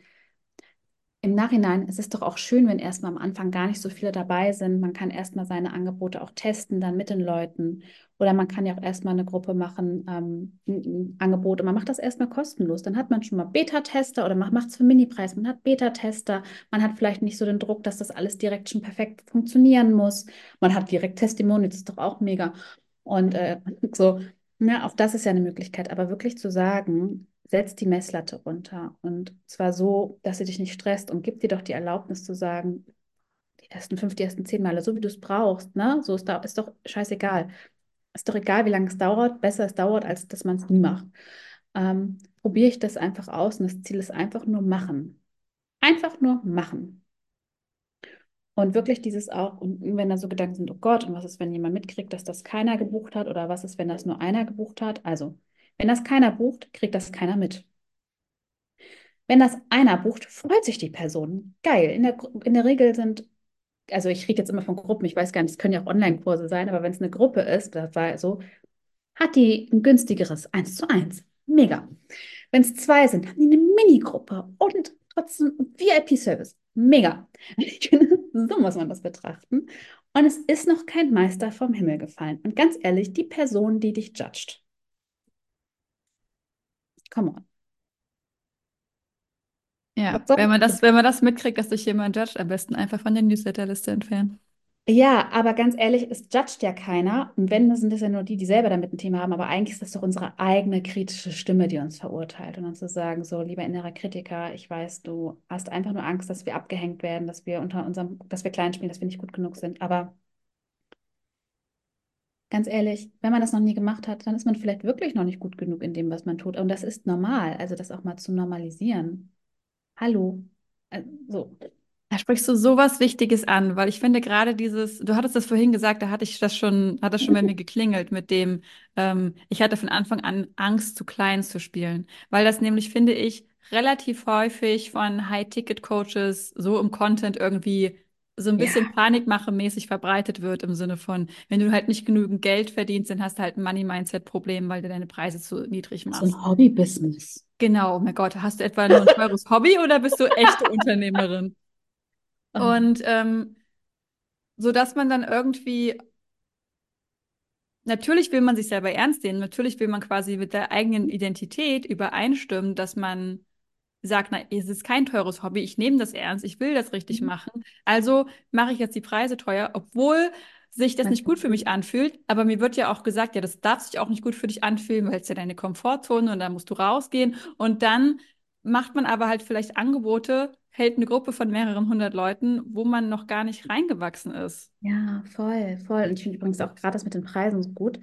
Im Nachhinein, es ist doch auch schön, wenn erstmal am Anfang gar nicht so viele dabei sind. Man kann erstmal seine Angebote auch testen, dann mit den Leuten. Oder man kann ja auch erstmal eine Gruppe machen, ähm, ein Angebot. Und man macht das erstmal kostenlos. Dann hat man schon mal Beta-Tester oder man macht es für Mini-Preis. Man hat Beta-Tester. Man hat vielleicht nicht so den Druck, dass das alles direkt schon perfekt funktionieren muss. Man hat direkt Testimonials, das ist doch auch mega. Und äh, [laughs] so, ja, auch das ist ja eine Möglichkeit. Aber wirklich zu sagen, setz die Messlatte runter. Und zwar so, dass sie dich nicht stresst und gib dir doch die Erlaubnis zu sagen, die ersten fünf, die ersten zehn Male, so wie du es brauchst, ne? So ist, da, ist doch scheißegal. Ist doch egal, wie lange es dauert. Besser es dauert, als dass man es nie macht. Ähm, probiere ich das einfach aus und das Ziel ist einfach nur machen. Einfach nur machen. Und wirklich dieses auch, und wenn da so Gedanken sind, oh Gott, und was ist, wenn jemand mitkriegt, dass das keiner gebucht hat, oder was ist, wenn das nur einer gebucht hat? Also, wenn das keiner bucht, kriegt das keiner mit. Wenn das einer bucht, freut sich die Person. Geil. In der, in der Regel sind, also ich rede jetzt immer von Gruppen, ich weiß gar nicht, es können ja auch Online-Kurse sein, aber wenn es eine Gruppe ist, das war so, hat die ein günstigeres eins zu eins. Mega. Wenn es zwei sind, haben die eine Minigruppe und trotzdem VIP-Service. Mega. [laughs] So muss man das betrachten. Und es ist noch kein Meister vom Himmel gefallen. Und ganz ehrlich, die Person, die dich judgt, come on. Ja, wenn man das? das, wenn man das mitkriegt, dass sich jemand judgt, am besten einfach von der Newsletterliste entfernen. Ja, aber ganz ehrlich, es judgt ja keiner. Und wenn, dann sind das ja nur die, die selber damit ein Thema haben. Aber eigentlich ist das doch unsere eigene kritische Stimme, die uns verurteilt. Und dann zu sagen, so, lieber innerer Kritiker, ich weiß, du hast einfach nur Angst, dass wir abgehängt werden, dass wir unter unserem, dass wir klein spielen, dass wir nicht gut genug sind. Aber ganz ehrlich, wenn man das noch nie gemacht hat, dann ist man vielleicht wirklich noch nicht gut genug in dem, was man tut. Und das ist normal. Also das auch mal zu normalisieren. Hallo. Äh, so. Da sprichst du sowas Wichtiges an, weil ich finde gerade dieses, du hattest das vorhin gesagt, da hatte ich das schon, hat das schon bei mir [laughs] geklingelt mit dem, ähm, ich hatte von Anfang an Angst, zu klein zu spielen, weil das nämlich, finde ich, relativ häufig von High-Ticket-Coaches so im Content irgendwie so ein bisschen Ja, Panikmache-mäßig verbreitet wird im Sinne von, wenn du halt nicht genügend Geld verdienst, dann hast du halt ein Money-Mindset-Problem, weil du deine Preise zu niedrig so ein machst. Hobby-Business. Genau, oh mein Gott, hast du etwa nur ein teures Hobby oder bist du echte Unternehmerin? Oh, Und ähm, so dass man dann irgendwie, natürlich will man sich selber ernst nehmen, natürlich will man quasi mit der eigenen Identität übereinstimmen, dass man sagt, na, es ist kein teures Hobby, ich nehme das ernst, ich will das richtig machen. Also mache ich jetzt die Preise teuer, obwohl sich das nicht gut für mich anfühlt. Aber mir wird ja auch gesagt, ja, das darf sich auch nicht gut für dich anfühlen, weil es ja deine Komfortzone und da musst du rausgehen. Und dann macht man aber halt vielleicht Angebote, hält eine Gruppe von mehreren hundert Leuten, wo man noch gar nicht reingewachsen ist. Ja, voll, voll. Und ich finde übrigens auch gerade das mit den Preisen so gut.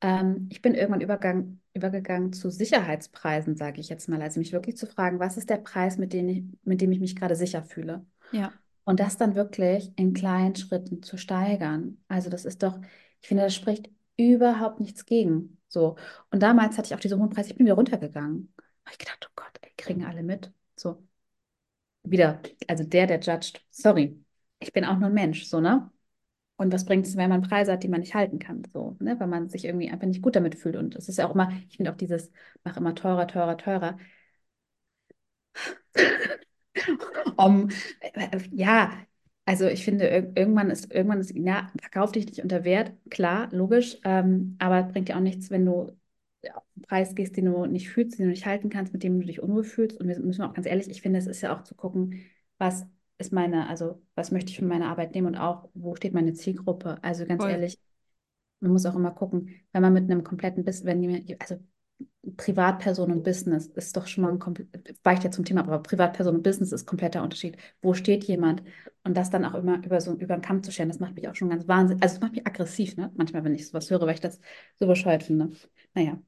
Ähm, ich bin irgendwann übergang, übergegangen zu Sicherheitspreisen, sage ich jetzt mal. Also mich wirklich zu fragen, was ist der Preis, mit dem ich, mit dem ich mich gerade sicher fühle? Ja, Und das dann wirklich in kleinen Schritten zu steigern. Also das ist doch, ich finde, das spricht überhaupt nichts gegen. So. Und damals hatte ich auch diese hohen Preise, ich bin wieder runtergegangen. Ich gedacht, oh Gott, ey, kriegen alle mit. So, wieder, also der, der judgt, sorry, ich bin auch nur ein Mensch, so, ne? Und was bringt es, wenn man Preise hat, die man nicht halten kann, so, ne? Weil man sich irgendwie einfach nicht gut damit fühlt. Und es ist ja auch immer, ich finde auch dieses, mach immer teurer, teurer, teurer. [laughs] Um, äh, ja, also ich finde, ir irgendwann ist, irgendwann ist, ja, verkauf dich nicht unter Wert, klar, logisch, ähm, aber bringt dir auch nichts, wenn du ja, Preis gehst, den du nicht fühlst, den du nicht halten kannst, mit dem du dich unwohl fühlst. Und wir müssen auch ganz ehrlich, ich finde, es ist ja auch zu gucken, was ist meine, also was möchte ich von meiner Arbeit nehmen und auch, wo steht meine Zielgruppe? Also ganz voll. ehrlich, man muss auch immer gucken, wenn man mit einem kompletten Business, wenn jemand, also Privatperson und Business ist doch schon mal ein komplett, weicht ja zum Thema, aber Privatperson und Business ist kompletter Unterschied. Wo steht jemand? Und das dann auch immer über so über den Kamm zu scheren, das macht mich auch schon ganz wahnsinnig, also es macht mich aggressiv, ne? Manchmal, wenn ich sowas höre, weil ich das so bescheuert finde. Naja.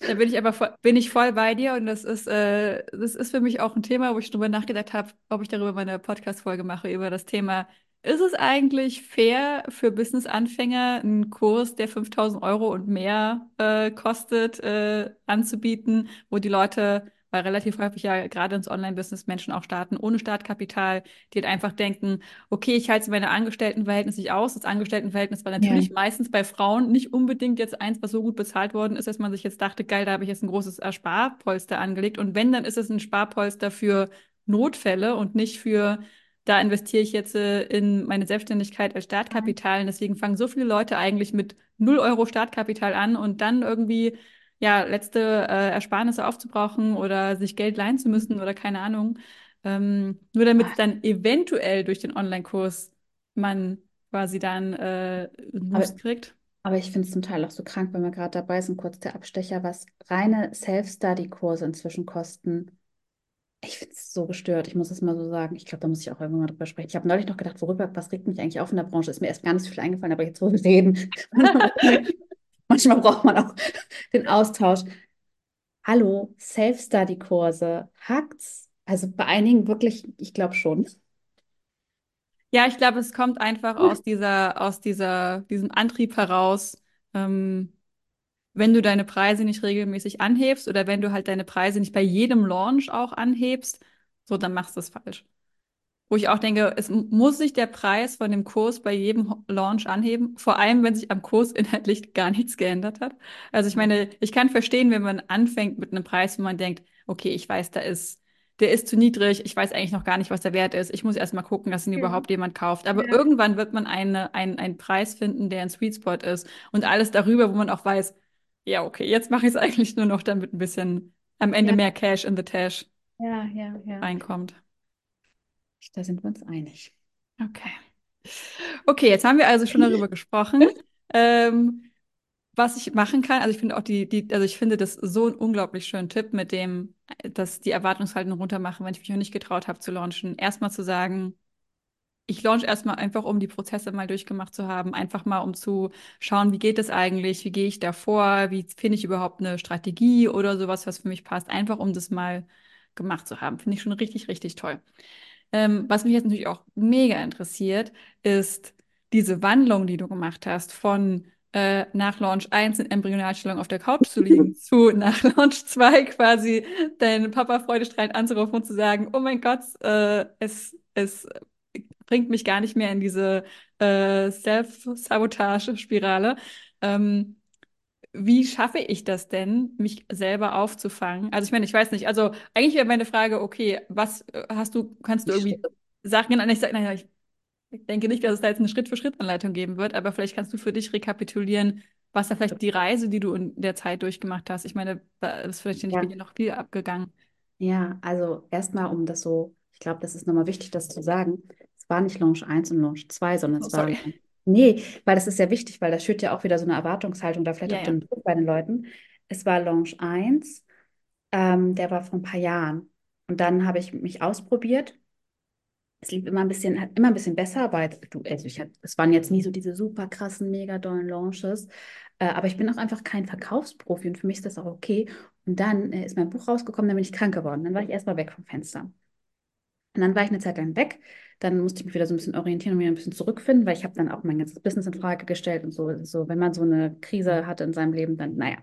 Da bin ich aber voll, bin ich voll bei dir und das ist, äh, das ist für mich auch ein Thema, wo ich drüber nachgedacht habe, ob ich darüber meine Podcast-Folge mache, über das Thema, ist es eigentlich fair für Business-Anfänger, einen Kurs, der 5000 Euro und mehr äh, kostet, äh, anzubieten, wo die Leute, weil relativ häufig ja gerade ins Online-Business Menschen auch starten, ohne Startkapital, die halt einfach denken, okay, ich halte meine Angestelltenverhältnis nicht aus. Das Angestelltenverhältnis war Ja. natürlich meistens bei Frauen nicht unbedingt jetzt eins, was so gut bezahlt worden ist, dass man sich jetzt dachte, geil, da habe ich jetzt ein großes Sparpolster angelegt. Und wenn, dann ist es ein Sparpolster für Notfälle und nicht für, da investiere ich jetzt äh, in meine Selbstständigkeit als Startkapital. Und deswegen fangen so viele Leute eigentlich mit null Euro Startkapital an und dann irgendwie ja, letzte äh, Ersparnisse aufzubrauchen oder sich Geld leihen zu müssen oder keine Ahnung. Ähm, nur damit es dann eventuell durch den Online-Kurs man quasi dann äh, einen Aber, Boost kriegt. aber ich finde es zum Teil auch so krank, wenn wir gerade dabei sind, kurz der Abstecher, was reine Self-Study-Kurse inzwischen kosten. Ich finde es so gestört, ich muss es mal so sagen. Ich glaube, da muss ich auch irgendwann mal drüber sprechen. Ich habe neulich noch gedacht, worüber, was regt mich eigentlich auf in der Branche? Ist mir erst gar nicht so viel eingefallen, aber jetzt, wo wir reden, [laughs] [laughs] manchmal braucht man auch den Austausch. Hallo, Self-Study-Kurse, hackt's? Also bei einigen wirklich, ich glaube schon. Ja, ich glaube, es kommt einfach aus dieser, aus dieser, diesem Antrieb heraus, ähm, wenn du deine Preise nicht regelmäßig anhebst oder wenn du halt deine Preise nicht bei jedem Launch auch anhebst, so, dann machst du es falsch. Wo ich auch denke, es muss sich der Preis von dem Kurs bei jedem Launch anheben, vor allem wenn sich am Kurs [laughs] inhaltlich gar nichts geändert hat. Also ich meine, ich kann verstehen, wenn man anfängt mit einem Preis, wo man denkt, okay, ich weiß, da ist, der ist zu niedrig, ich weiß eigentlich noch gar nicht, was der Wert ist. Ich muss erst mal gucken, dass ihn Ja. überhaupt jemand kauft. Aber Ja. irgendwann wird man eine, einen, einen Preis finden, der ein Sweet Spot ist und alles darüber, wo man auch weiß, ja, okay, jetzt mache ich es [laughs] eigentlich nur noch, damit ein bisschen am Ende Ja, mehr Cash in the Tash ja, ja, ja. reinkommt. Da sind wir uns einig. Okay. Okay, jetzt haben wir also schon darüber [laughs] gesprochen, ähm, was ich machen kann. Also ich finde auch die, die, also ich finde das so einen unglaublich schönen Tipp mit dem, dass die Erwartungshaltung runtermachen, wenn ich mich noch nicht getraut habe zu launchen. Erstmal zu sagen, ich launch erstmal einfach, um die Prozesse mal durchgemacht zu haben, einfach mal um zu schauen, wie geht es eigentlich, wie gehe ich da vor, wie finde ich überhaupt eine Strategie oder sowas, was für mich passt, einfach um das mal gemacht zu haben. Finde ich schon richtig, richtig toll. Ähm, was mich jetzt natürlich auch mega interessiert, ist diese Wandlung, die du gemacht hast, von äh, nach Launch 1 in Embryonalstellung auf der Couch zu liegen, [laughs] zu nach [laughs] Launch 2 quasi deinen Papa freudestrahlend anzurufen und zu sagen, oh mein Gott, äh, es, es bringt mich gar nicht mehr in diese äh, Self-Sabotage-Spirale. Ähm, wie schaffe ich das denn, mich selber aufzufangen? Also ich meine, ich weiß nicht. Also eigentlich wäre meine Frage, okay, was äh, hast du, kannst du irgendwie Sachen, nein, ich sage, naja, ich denke nicht, dass es da jetzt eine Schritt-für-Schritt-Anleitung geben wird, aber vielleicht kannst du für dich rekapitulieren, was da vielleicht die Reise, die du in der Zeit durchgemacht hast. Ich meine, das ist vielleicht nicht Ja. bei noch viel abgegangen. Ja, also erstmal, um das so, ich glaube, das ist nochmal wichtig, das zu sagen. Es war nicht Launch 1 und Launch 2, sondern Oh, es war. sorry. Nee, weil das ist sehr wichtig, weil das schürt ja auch wieder so eine Erwartungshaltung, da vielleicht Ja, auch ja. den Druck bei den Leuten. Es war Launch 1, ähm, der war vor ein paar Jahren. Und dann habe ich mich ausprobiert. Es lief immer ein bisschen, hat immer ein bisschen besser, weil du, also ich hatte, es waren jetzt nie so diese super krassen, mega dollen Launches. Äh, aber ich bin auch einfach kein Verkaufsprofi und für mich ist das auch okay. Und dann äh, ist mein Buch rausgekommen, dann bin ich krank geworden. Dann war ich erstmal weg vom Fenster. Und dann war ich eine Zeit lang weg. Dann musste ich mich wieder so ein bisschen orientieren und wieder ein bisschen zurückfinden, weil ich habe dann auch mein ganzes Business in Frage gestellt und so. So, wenn man so eine Krise hatte in seinem Leben, dann, naja,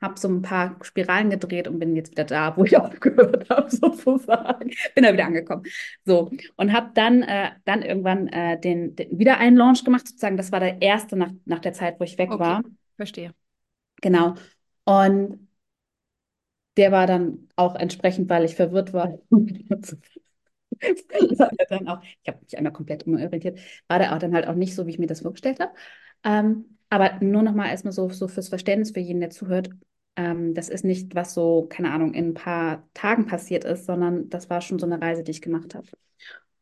habe so ein paar Spiralen gedreht und bin jetzt wieder da, wo ich [laughs] aufgehört habe, sozusagen. Bin da wieder angekommen. So, und habe dann, äh, dann irgendwann äh, den, den, wieder einen Launch gemacht, sozusagen. Das war der erste nach, nach der Zeit, wo ich weg Okay, war. verstehe. Genau. Und der war dann auch entsprechend, weil ich verwirrt war. [laughs] [laughs] war dann auch, ich habe mich einmal komplett umorientiert, war der auch dann halt auch nicht so, wie ich mir das vorgestellt habe. Ähm, aber nur noch mal erstmal so, so fürs Verständnis für jeden, der zuhört. Ähm, das ist nicht, was so, keine Ahnung, in ein paar Tagen passiert ist, sondern das war schon so eine Reise, die ich gemacht habe.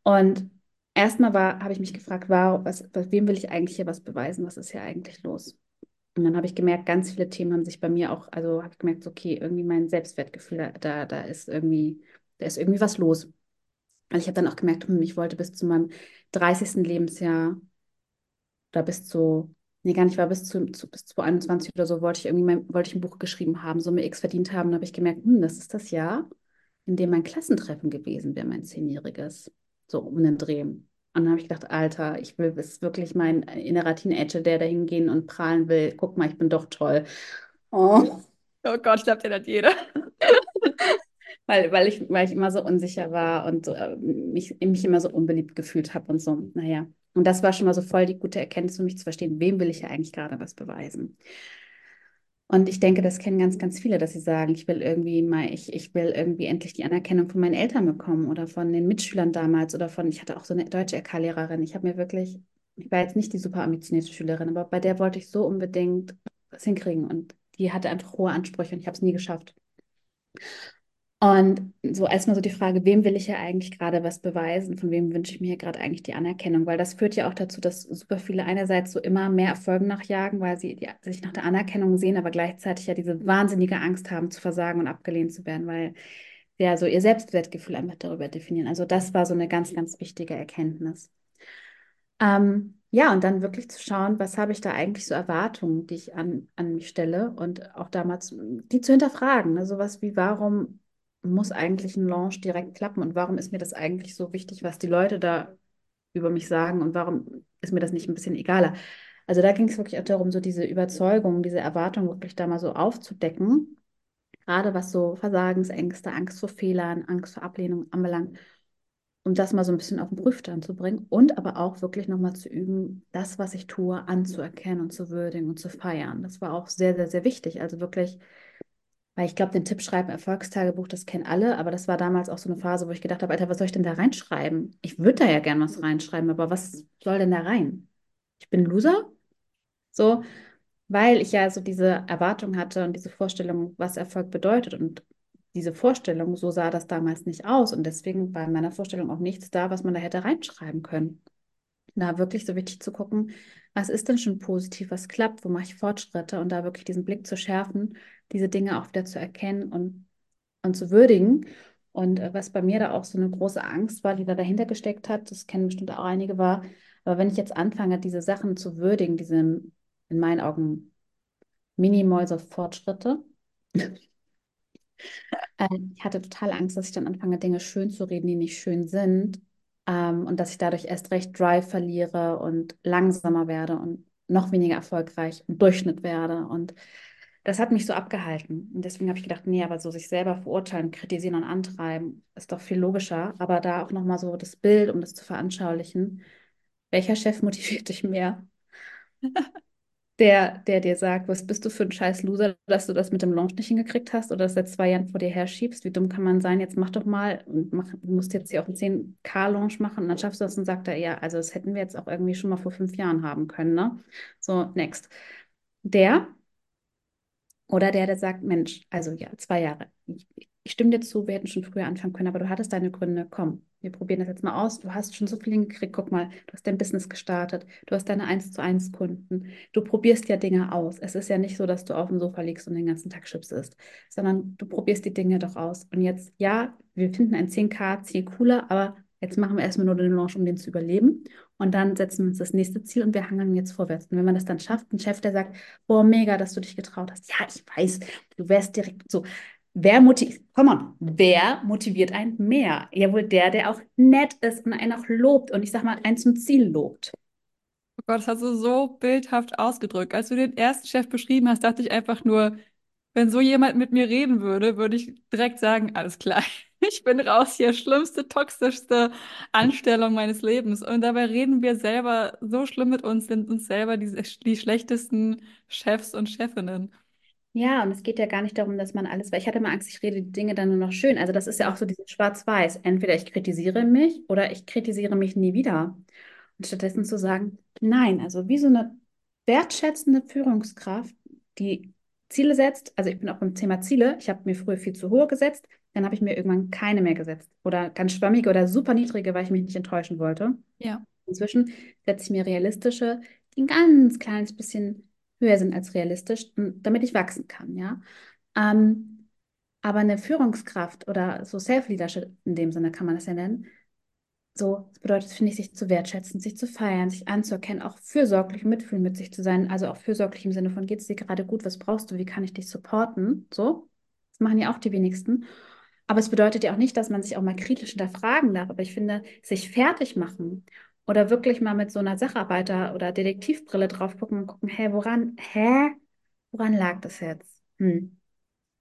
Und erstmal war, habe ich mich gefragt, wow, was, wem will ich eigentlich hier was beweisen? Was ist hier eigentlich los? Und dann habe ich gemerkt, ganz viele Themen haben sich bei mir auch, also habe ich gemerkt, okay, irgendwie mein Selbstwertgefühl, da, da, da ist irgendwie, da ist irgendwie was los. Also ich habe dann auch gemerkt, hm, ich wollte bis zu meinem 30. Lebensjahr oder bis zu, nee, gar nicht, war bis zu, zu bis zu 21 oder so, wollte ich irgendwie mein, wollte ich ein Buch geschrieben haben, Summe X verdient haben. Da habe ich gemerkt, hm, das ist das Jahr, in dem mein Klassentreffen gewesen wäre, mein zehnjähriges. So um den Dreh. Und dann habe ich gedacht, Alter, ich will, ist wirklich mein innerer Teenager, der da hingehen und prahlen will. Guck mal, ich bin doch toll. Oh. Oh Gott, ich glaube, den hat jeder. [laughs] Weil, weil ich, weil ich immer so unsicher war und äh, mich, mich immer so unbeliebt gefühlt habe und so. Naja. Und das war schon mal so voll die gute Erkenntnis für mich zu verstehen, wem will ich ja eigentlich gerade was beweisen. Und ich denke, das kennen ganz, ganz viele, dass sie sagen, ich will irgendwie mal, ich, ich will irgendwie endlich die Anerkennung von meinen Eltern bekommen oder von den Mitschülern damals oder von, ich hatte auch so eine deutsche LK-Lehrerin. Ich habe mir wirklich, ich war jetzt nicht die super ambitionierte Schülerin, aber bei der wollte ich so unbedingt was hinkriegen. Und die hatte einfach hohe Ansprüche und ich habe es nie geschafft. Und so erstmal so die Frage, wem will ich ja eigentlich gerade was beweisen? Von wem wünsche ich mir gerade eigentlich die Anerkennung? Weil das führt ja auch dazu, dass super viele einerseits so immer mehr Erfolgen nachjagen, weil sie die, sich nach der Anerkennung sehen, aber gleichzeitig ja diese wahnsinnige Angst haben, zu versagen und abgelehnt zu werden, weil ja so ihr Selbstwertgefühl einfach darüber definieren. Also das war so eine ganz, ganz wichtige Erkenntnis. Ähm, ja, und dann wirklich zu schauen, was habe ich da eigentlich so Erwartungen, die ich an, an mich stelle und auch damals die zu hinterfragen. Ne? Sowas wie, warum muss eigentlich ein Launch direkt klappen und warum ist mir das eigentlich so wichtig, was die Leute da über mich sagen und warum ist mir das nicht ein bisschen egaler? Also da ging es wirklich auch darum, so diese Überzeugung, diese Erwartung wirklich da mal so aufzudecken, gerade was so Versagensängste, Angst vor Fehlern, Angst vor Ablehnung anbelangt, um das mal so ein bisschen auf den Prüfstand zu bringen und aber auch wirklich nochmal zu üben, das, was ich tue, anzuerkennen und zu würdigen und zu feiern. Das war auch sehr, sehr, sehr wichtig. Also wirklich weil ich glaube, den Tipp schreiben, Erfolgstagebuch, das kennen alle, aber das war damals auch so eine Phase, wo ich gedacht habe, Alter, was soll ich denn da reinschreiben? Ich würde da ja gern was reinschreiben, aber was soll denn da rein? Ich bin Loser? So, weil ich ja so diese Erwartung hatte und diese Vorstellung, was Erfolg bedeutet. Und diese Vorstellung, so sah das damals nicht aus. Und deswegen war in meiner Vorstellung auch nichts da, was man da hätte reinschreiben können. Da wirklich so wichtig zu gucken, was ist denn schon positiv, was klappt, wo mache ich Fortschritte und da wirklich diesen Blick zu schärfen, diese Dinge auch wieder zu erkennen und, und zu würdigen. Und äh, was bei mir da auch so eine große Angst war, die da dahinter gesteckt hat, das kennen bestimmt auch einige, war, aber wenn ich jetzt anfange, diese Sachen zu würdigen, diese in meinen Augen Minimäuse Fortschritte, [laughs] äh, ich hatte total Angst, dass ich dann anfange, Dinge schön zu reden, die nicht schön sind. Ähm, und dass ich dadurch erst recht Drive verliere und langsamer werde und noch weniger erfolgreich im Durchschnitt werde. Und das hat mich so abgehalten. Und deswegen habe ich gedacht, nee, aber so sich selber verurteilen, kritisieren und antreiben, ist doch viel logischer. Aber da auch nochmal so das Bild, um das zu veranschaulichen. Welcher Chef [laughs] motiviert dich mehr? [laughs] der, der dir sagt, was bist du für ein scheiß Loser, dass du das mit dem Launch nicht hingekriegt hast oder das seit zwei Jahren vor dir herschiebst. Wie dumm kann man sein? Jetzt mach doch mal und mach, du musst jetzt hier auch einen 10K-Launch machen und dann schaffst du das und sagt er, ja, also das hätten wir jetzt auch irgendwie schon mal vor fünf Jahren haben können, ne? So, next. Der oder der, der sagt, Mensch, also ja, zwei Jahre. Ich, ich stimme dir zu, wir hätten schon früher anfangen können, aber du hattest deine Gründe. Komm, wir probieren das jetzt mal aus. Du hast schon so viel hingekriegt. Guck mal, du hast dein Business gestartet. Du hast deine 1 zu 1 Kunden. Du probierst ja Dinge aus. Es ist ja nicht so, dass du auf dem Sofa liegst und den ganzen Tag Chips isst, sondern du probierst die Dinge doch aus. Und jetzt, ja, wir finden ein 10K-Ziel cooler, aber jetzt machen wir erstmal nur den Launch, um den zu überleben. Und dann setzen wir uns das nächste Ziel und wir hangeln jetzt vorwärts. Und wenn man das dann schafft, ein Chef, der sagt, boah, mega, dass du dich getraut hast. Ja, ich weiß, du wärst direkt so. Wer motiviert, komm on, wer motiviert einen mehr? Ja, wohl der, der auch nett ist und einen auch lobt und ich sag mal, einen zum Ziel lobt. Oh Gott, das hast du so bildhaft ausgedrückt. Als du den ersten Chef beschrieben hast, dachte ich einfach nur, wenn so jemand mit mir reden würde, würde ich direkt sagen, alles klar, [laughs] ich bin raus hier, schlimmste, toxischste Anstellung meines Lebens. Und dabei reden wir selber so schlimm mit uns, sind uns selber die, die schlechtesten Chefs und Chefinnen. Ja, und es geht ja gar nicht darum, dass man alles, weil ich hatte immer Angst, ich rede die Dinge dann nur noch schön. Also das ist ja auch so dieses Schwarz-Weiß. Entweder ich kritisiere mich oder ich kritisiere mich nie wieder. Und stattdessen zu sagen, nein, also wie so eine wertschätzende Führungskraft, die Ziele setzt. Also ich bin auch beim Thema Ziele. Ich habe mir früher viel zu hohe gesetzt, dann habe ich mir irgendwann keine mehr gesetzt. Oder ganz schwammige oder super niedrige, weil ich mich nicht enttäuschen wollte. Ja. Inzwischen setze ich mir realistische, die ein ganz kleines bisschen höher sind als realistisch, damit ich wachsen kann, ja. Ähm, aber eine Führungskraft oder so Self-Leadership in dem Sinne kann man das ja nennen, so, das bedeutet, finde ich, sich zu wertschätzen, sich zu feiern, sich anzuerkennen, auch fürsorglich mitfühlen mit sich zu sein. Also auch fürsorglich im Sinne von, geht es dir gerade gut, was brauchst du, wie kann ich dich supporten? So, das machen ja auch die wenigsten. Aber es bedeutet ja auch nicht, dass man sich auch mal kritisch hinterfragen darf. Aber ich finde, sich fertig machen oder wirklich mal mit so einer Sacharbeiter- oder Detektivbrille drauf gucken und gucken, hä, woran, hä, woran lag das jetzt? Hm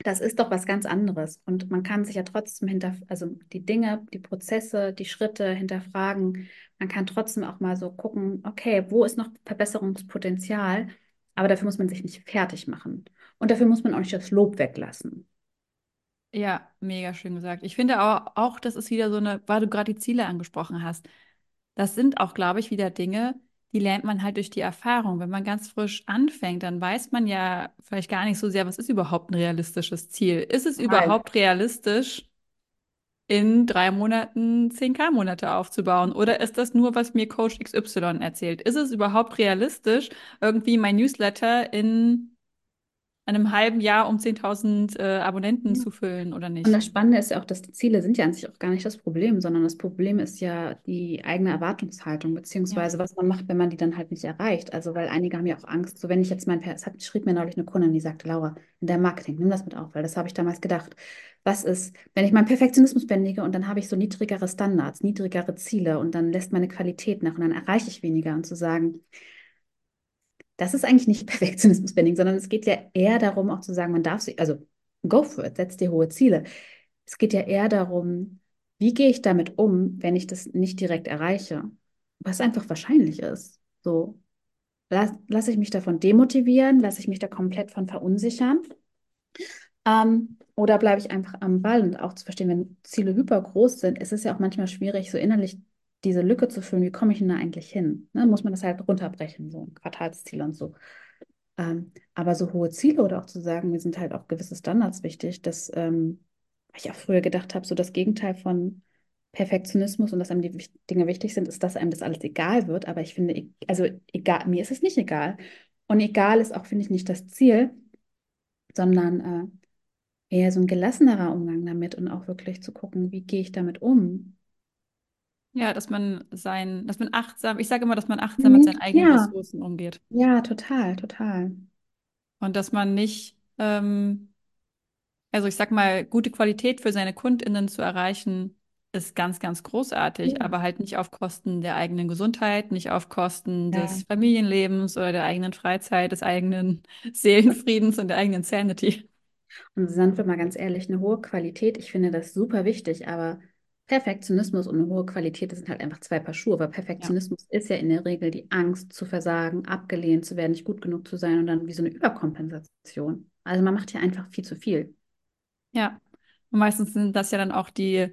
das ist doch was ganz anderes. Und man kann sich ja trotzdem hinter, also die Dinge, die Prozesse, die Schritte hinterfragen. Man kann trotzdem auch mal so gucken, okay, wo ist noch Verbesserungspotenzial? Aber dafür muss man sich nicht fertig machen. Und dafür muss man auch nicht das Lob weglassen. Ja, mega schön gesagt. Ich finde auch, auch, das ist wieder so eine, weil du gerade die Ziele angesprochen hast. Das sind auch, glaube ich, wieder Dinge, die lernt man halt durch die Erfahrung. Wenn man ganz frisch anfängt, dann weiß man ja vielleicht gar nicht so sehr, was ist überhaupt ein realistisches Ziel? Ist es Nein. überhaupt realistisch, in drei Monaten 10K-Monate aufzubauen? Oder ist das nur, was mir Coach XY erzählt? Ist es überhaupt realistisch, irgendwie mein Newsletter in einem halben Jahr um 10.000 äh, Abonnenten zu füllen oder nicht? Und das Spannende ist ja auch, dass die Ziele sind ja an sich auch gar nicht das Problem, sondern das Problem ist ja die eigene Erwartungshaltung, beziehungsweise was man macht, wenn man die dann halt nicht erreicht. Also, weil einige haben ja auch Angst, so wenn ich jetzt mein, es hat, schrieb mir neulich eine Kundin, die sagte, Laura, in der Marketing, nimm das mit auf, weil das habe ich damals gedacht. Was ist, wenn ich meinen Perfektionismus bändige und dann habe ich so niedrigere Standards, niedrigere Ziele und dann lässt meine Qualität nach und dann erreiche ich weniger und zu sagen, das ist eigentlich nicht [laughs] Perfektionismus-Bending, sondern es geht ja eher darum, auch zu sagen, man darf sich, also go for it, setz dir hohe Ziele. Es geht ja eher darum, wie gehe ich damit um, wenn ich das nicht direkt erreiche, was einfach wahrscheinlich ist. So, lasse lass ich mich davon demotivieren, lasse ich mich da komplett von verunsichern ähm, oder bleibe ich einfach am Ball und auch zu verstehen, wenn Ziele hyper groß sind, ist es ja auch manchmal schwierig, so innerlich diese Lücke zu füllen, wie komme ich denn da eigentlich hin? Ne? Muss man das halt runterbrechen, so ein Quartalsziel und so. Ähm, aber so hohe Ziele oder auch zu sagen, mir sind halt auch gewisse Standards wichtig, dass ähm, ich auch früher gedacht habe, so das Gegenteil von Perfektionismus und dass einem die Dinge wichtig sind, ist, dass einem das alles egal wird. Aber ich finde, e- also egal, mir ist es nicht egal. Und egal ist auch, finde ich, nicht das Ziel, sondern äh, eher so ein gelassenerer Umgang damit und auch wirklich zu gucken, wie gehe ich damit um. Ja, dass man sein, dass man achtsam, ich sage immer, dass man achtsam mit Mhm. seinen eigenen Ja, Ressourcen umgeht. ja, total, total. Und dass man nicht, ähm, also ich sag mal, gute Qualität für seine KundInnen zu erreichen, ist ganz, ganz großartig, Ja. aber halt nicht auf Kosten der eigenen Gesundheit, nicht auf Kosten Ja. des Familienlebens oder der eigenen Freizeit, des eigenen [laughs] Seelenfriedens und der eigenen Sanity. Und sind wir mal ganz ehrlich, eine hohe Qualität, ich finde das super wichtig, aber Perfektionismus und eine hohe Qualität, das sind halt einfach zwei Paar Schuhe, weil Ja. Perfektionismus ist ja in der Regel die Angst zu versagen, abgelehnt zu werden, nicht gut genug zu sein und dann wie so eine Überkompensation. Also man macht ja einfach viel zu viel. Ja. Und meistens sind das ja dann auch die,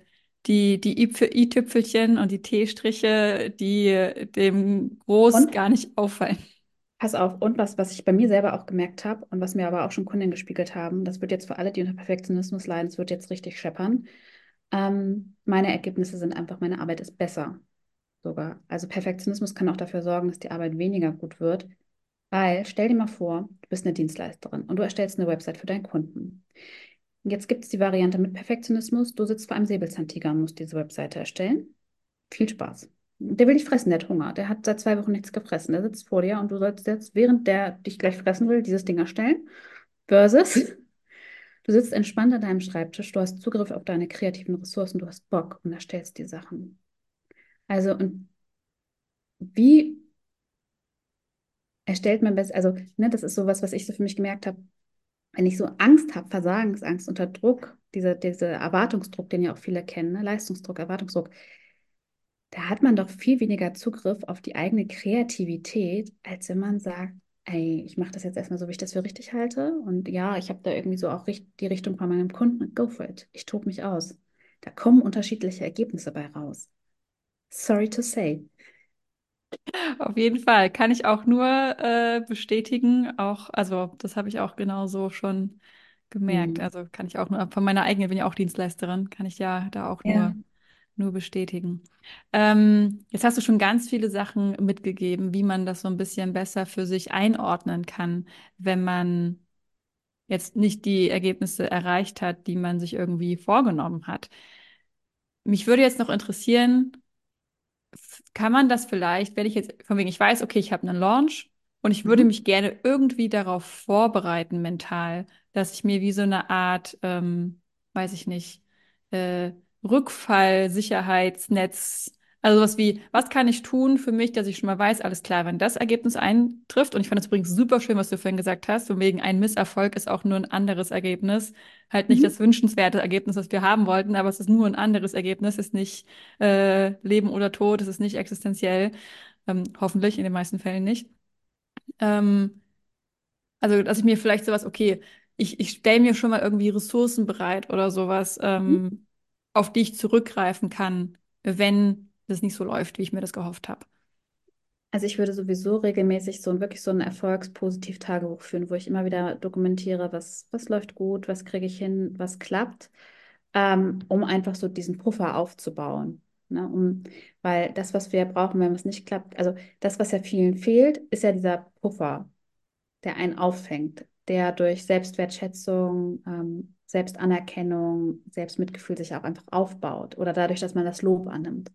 die, die i-Tüpfelchen und die T-Striche, die dem groß Und gar nicht auffallen. pass auf, und was, was ich bei mir selber auch gemerkt habe und was mir aber auch schon Kunden gespiegelt haben, das wird jetzt für alle, die unter Perfektionismus leiden, es wird jetzt richtig scheppern. Ähm, meine Ergebnisse sind einfach, meine Arbeit ist besser. sogar. Also Perfektionismus kann auch dafür sorgen, dass die Arbeit weniger gut wird, weil stell dir mal vor, du bist eine Dienstleisterin und du erstellst eine Website für deinen Kunden. Jetzt gibt es die Variante mit Perfektionismus. Du sitzt vor einem Säbelzahntiger und musst diese Webseite erstellen. Viel Spaß. Der will dich fressen, der hat Hunger. Der hat seit zwei Wochen nichts gefressen. Der sitzt vor dir und du sollst jetzt, während der dich gleich fressen will, dieses Ding erstellen. Versus, du sitzt entspannt an deinem Schreibtisch, du hast Zugriff auf deine kreativen Ressourcen, du hast Bock und erstellst die Sachen. Also, und wie erstellt man besser, also ne, das ist sowas, was ich so für mich gemerkt habe, wenn ich so Angst habe, Versagensangst unter Druck, dieser diese Erwartungsdruck, den ja auch viele kennen, ne, Leistungsdruck, Erwartungsdruck, da hat man doch viel weniger Zugriff auf die eigene Kreativität, als wenn man sagt, ey, ich mache das jetzt erstmal so, wie ich das für richtig halte und ja, ich habe da irgendwie so auch richt die Richtung von meinem Kunden, go for it, ich tobe mich aus. Da kommen unterschiedliche Ergebnisse bei raus. Sorry to say. Auf jeden Fall kann ich auch nur äh, bestätigen. Auch, also das habe ich auch genauso schon gemerkt. Hm. Also kann ich auch nur von meiner eigenen, bin ja auch Dienstleisterin, kann ich ja da auch Ja. nur, nur bestätigen. Ähm, jetzt hast du schon ganz viele Sachen mitgegeben, wie man das so ein bisschen besser für sich einordnen kann, wenn man jetzt nicht die Ergebnisse erreicht hat, die man sich irgendwie vorgenommen hat. Mich würde jetzt noch interessieren, kann man das vielleicht, wenn ich jetzt von wegen, ich weiß, okay, ich habe einen Launch und ich würde Mhm. mich gerne irgendwie darauf vorbereiten mental, dass ich mir wie so eine Art, ähm, weiß ich nicht, äh, Rückfallsicherheitsnetz, also was wie, was kann ich tun für mich, dass ich schon mal weiß, alles klar, wenn das Ergebnis eintrifft, und ich fand das übrigens super schön, was du vorhin gesagt hast, von wegen ein Misserfolg ist auch nur ein anderes Ergebnis, halt nicht Mhm. das wünschenswerte Ergebnis, das wir haben wollten, aber es ist nur ein anderes Ergebnis, ist nicht äh, Leben oder Tod, es ist nicht existenziell, ähm, hoffentlich in den meisten Fällen nicht. Ähm, also, dass ich mir vielleicht sowas, okay, ich, ich stelle mir schon mal irgendwie Ressourcen bereit oder sowas, ähm, auf die ich zurückgreifen kann, wenn das nicht so läuft, wie ich mir das gehofft habe. Also ich würde sowieso regelmäßig so ein wirklich so ein Erfolgspositiv-Tagebuch führen, wo ich immer wieder dokumentiere, was, was läuft gut, was kriege ich hin, was klappt, ähm, um einfach so diesen Puffer aufzubauen. Ne? Um, weil das, was wir brauchen, wenn es nicht klappt, also das, was ja vielen fehlt, ist ja dieser Puffer, der einen auffängt, der durch Selbstwertschätzung, ähm, Selbstanerkennung, Selbstmitgefühl sich auch einfach aufbaut oder dadurch, dass man das Lob annimmt.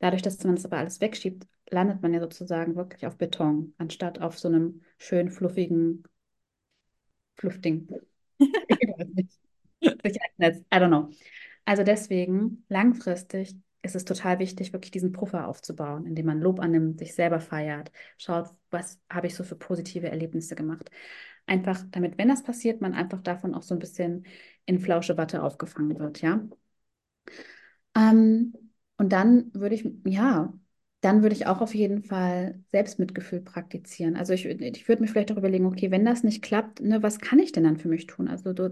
Dadurch, dass man das aber alles wegschiebt, landet man ja sozusagen wirklich auf Beton, anstatt auf so einem schön fluffigen Fluffding. [laughs] Ich weiß nicht. Sicherheitsnetz, I don't know. Also deswegen, langfristig ist es total wichtig, wirklich diesen Puffer aufzubauen, indem man Lob annimmt, sich selber feiert, schaut, was habe ich so für positive Erlebnisse gemacht. Einfach, damit, wenn das passiert, man einfach davon auch so ein bisschen in flausche Watte aufgefangen wird, ja. Ähm, und dann würde ich, ja, dann würde ich auch auf jeden Fall Selbstmitgefühl praktizieren. Also ich, ich würde mir vielleicht auch überlegen, okay, wenn das nicht klappt, ne, was kann ich denn dann für mich tun? Also da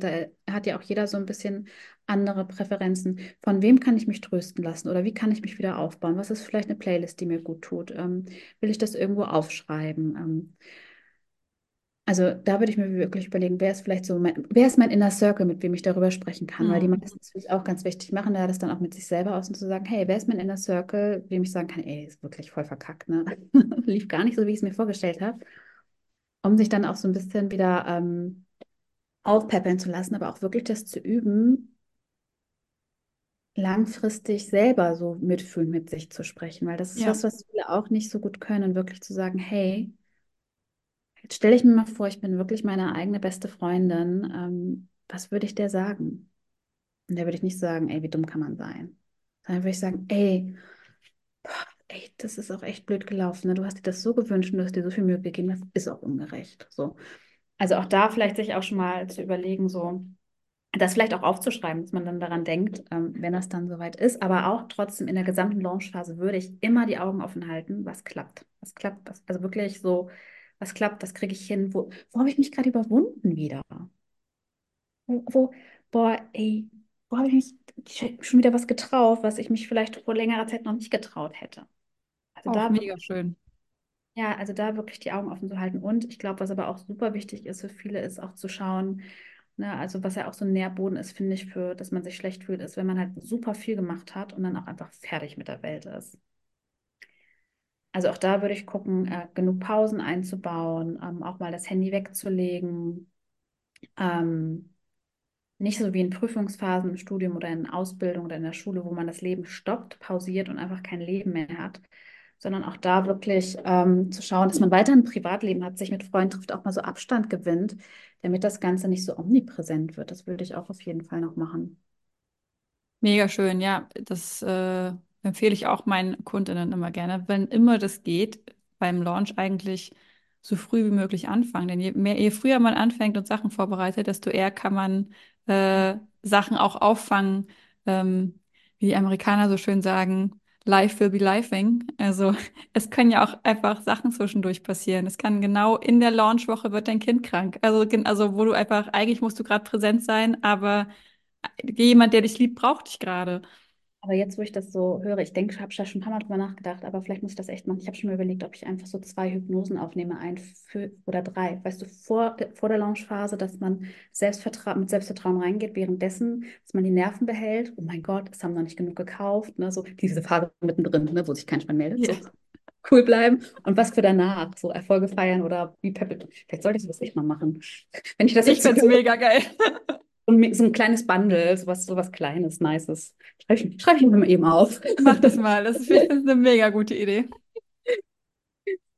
hat ja auch jeder so ein bisschen andere Präferenzen. Von wem kann ich mich trösten lassen oder wie kann ich mich wieder aufbauen? Was ist vielleicht eine Playlist, die mir gut tut? Ähm, will ich das irgendwo aufschreiben? Ähm, Also da würde ich mir wirklich überlegen, wer ist vielleicht so mein, wer ist mein Inner Circle, mit wem ich darüber sprechen kann, weil die Hm. meisten natürlich auch ganz wichtig machen, da das dann auch mit sich selber aus und zu sagen, hey, wer ist mein Inner Circle, wem ich sagen kann, ey, ist wirklich voll verkackt, ne? [laughs] Lief gar nicht so, wie ich es mir vorgestellt habe, um sich dann auch so ein bisschen wieder ähm, aufpäppeln zu lassen, aber auch wirklich das zu üben, langfristig selber so mitfühlen mit sich zu sprechen, weil das ist Ja. was, was viele auch nicht so gut können, wirklich zu sagen, hey, Jetzt stelle ich mir mal vor, ich bin wirklich meine eigene beste Freundin. Ähm, was würde ich der sagen? Und der würde ich nicht sagen, ey, wie dumm kann man sein? Sondern würde ich sagen, ey, boah, ey, das ist auch echt blöd gelaufen. Ne? Du hast dir das so gewünscht und du hast dir so viel Mühe gegeben, das ist auch ungerecht. So. Also auch da vielleicht sich auch schon mal zu überlegen, so das vielleicht auch aufzuschreiben, dass man dann daran denkt, ähm, wenn das dann soweit ist. Aber auch trotzdem in der gesamten Launchphase würde ich immer die Augen offen halten, was klappt. Was klappt, was, also wirklich so, was klappt, was kriege ich hin, wo, wo habe ich mich gerade überwunden wieder? Wo, wo, boah, ey, wo habe ich mich schon wieder was getraut, was ich mich vielleicht vor längerer Zeit noch nicht getraut hätte. Also Auch da mega wirklich, schön. ja, also da wirklich die Augen offen zu halten. Und ich glaube, was aber auch super wichtig ist für viele, ist auch zu schauen, ne, also was ja auch so ein Nährboden ist, finde ich, für, dass man sich schlecht fühlt, ist, wenn man halt super viel gemacht hat und dann auch einfach fertig mit der Welt ist. Also auch da würde ich gucken, äh, genug Pausen einzubauen, ähm, auch mal das Handy wegzulegen. Ähm, Nicht so wie in Prüfungsphasen im Studium oder in Ausbildung oder in der Schule, wo man das Leben stoppt, pausiert und einfach kein Leben mehr hat, sondern auch da wirklich ähm, zu schauen, dass man weiter ein Privatleben hat, sich mit Freunden trifft, auch mal so Abstand gewinnt, damit das Ganze nicht so omnipräsent wird. Das würde ich auch auf jeden Fall noch machen. Mega schön, ja. Das äh, empfehle ich auch meinen Kundinnen immer gerne. Wenn immer das geht, beim Launch eigentlich so früh wie möglich anfangen. Denn je mehr, je früher man anfängt und Sachen vorbereitet, desto eher kann man äh, Sachen auch auffangen. Ähm, wie die Amerikaner so schön sagen, life will be lifing. Also [laughs] es können ja auch einfach Sachen zwischendurch passieren. Es kann genau in der Launchwoche wird dein Kind krank. Also, also wo du einfach, eigentlich musst du gerade präsent sein, aber jemand, der dich liebt, braucht dich gerade. Aber jetzt, wo ich das so höre, ich denke, ich habe schon ein paar Mal drüber nachgedacht, aber vielleicht muss ich das echt machen. Ich habe schon mal überlegt, ob ich einfach so zwei Hypnosen aufnehme, ein für, oder drei. Weißt du, vor, der- vor der Launchphase, dass man Selbstvertra mit Selbstvertrauen reingeht, währenddessen, dass man die Nerven behält. Oh mein Gott, es haben noch nicht genug gekauft. Ne? So diese Phase mittendrin, ne, wo sich kein Schwein meldet. Ja. So cool bleiben. Und was für danach, so Erfolge feiern oder wie Peppel. Vielleicht sollte ich das echt mal machen. Wenn ich das Ich find's höre, mega geil. So ein, so ein kleines Bundle, sowas, sowas Kleines, Nices. Schreibe ich, schreib ich mir mal eben auf. Mach das mal. Das [laughs] ist, eine mega gute Idee.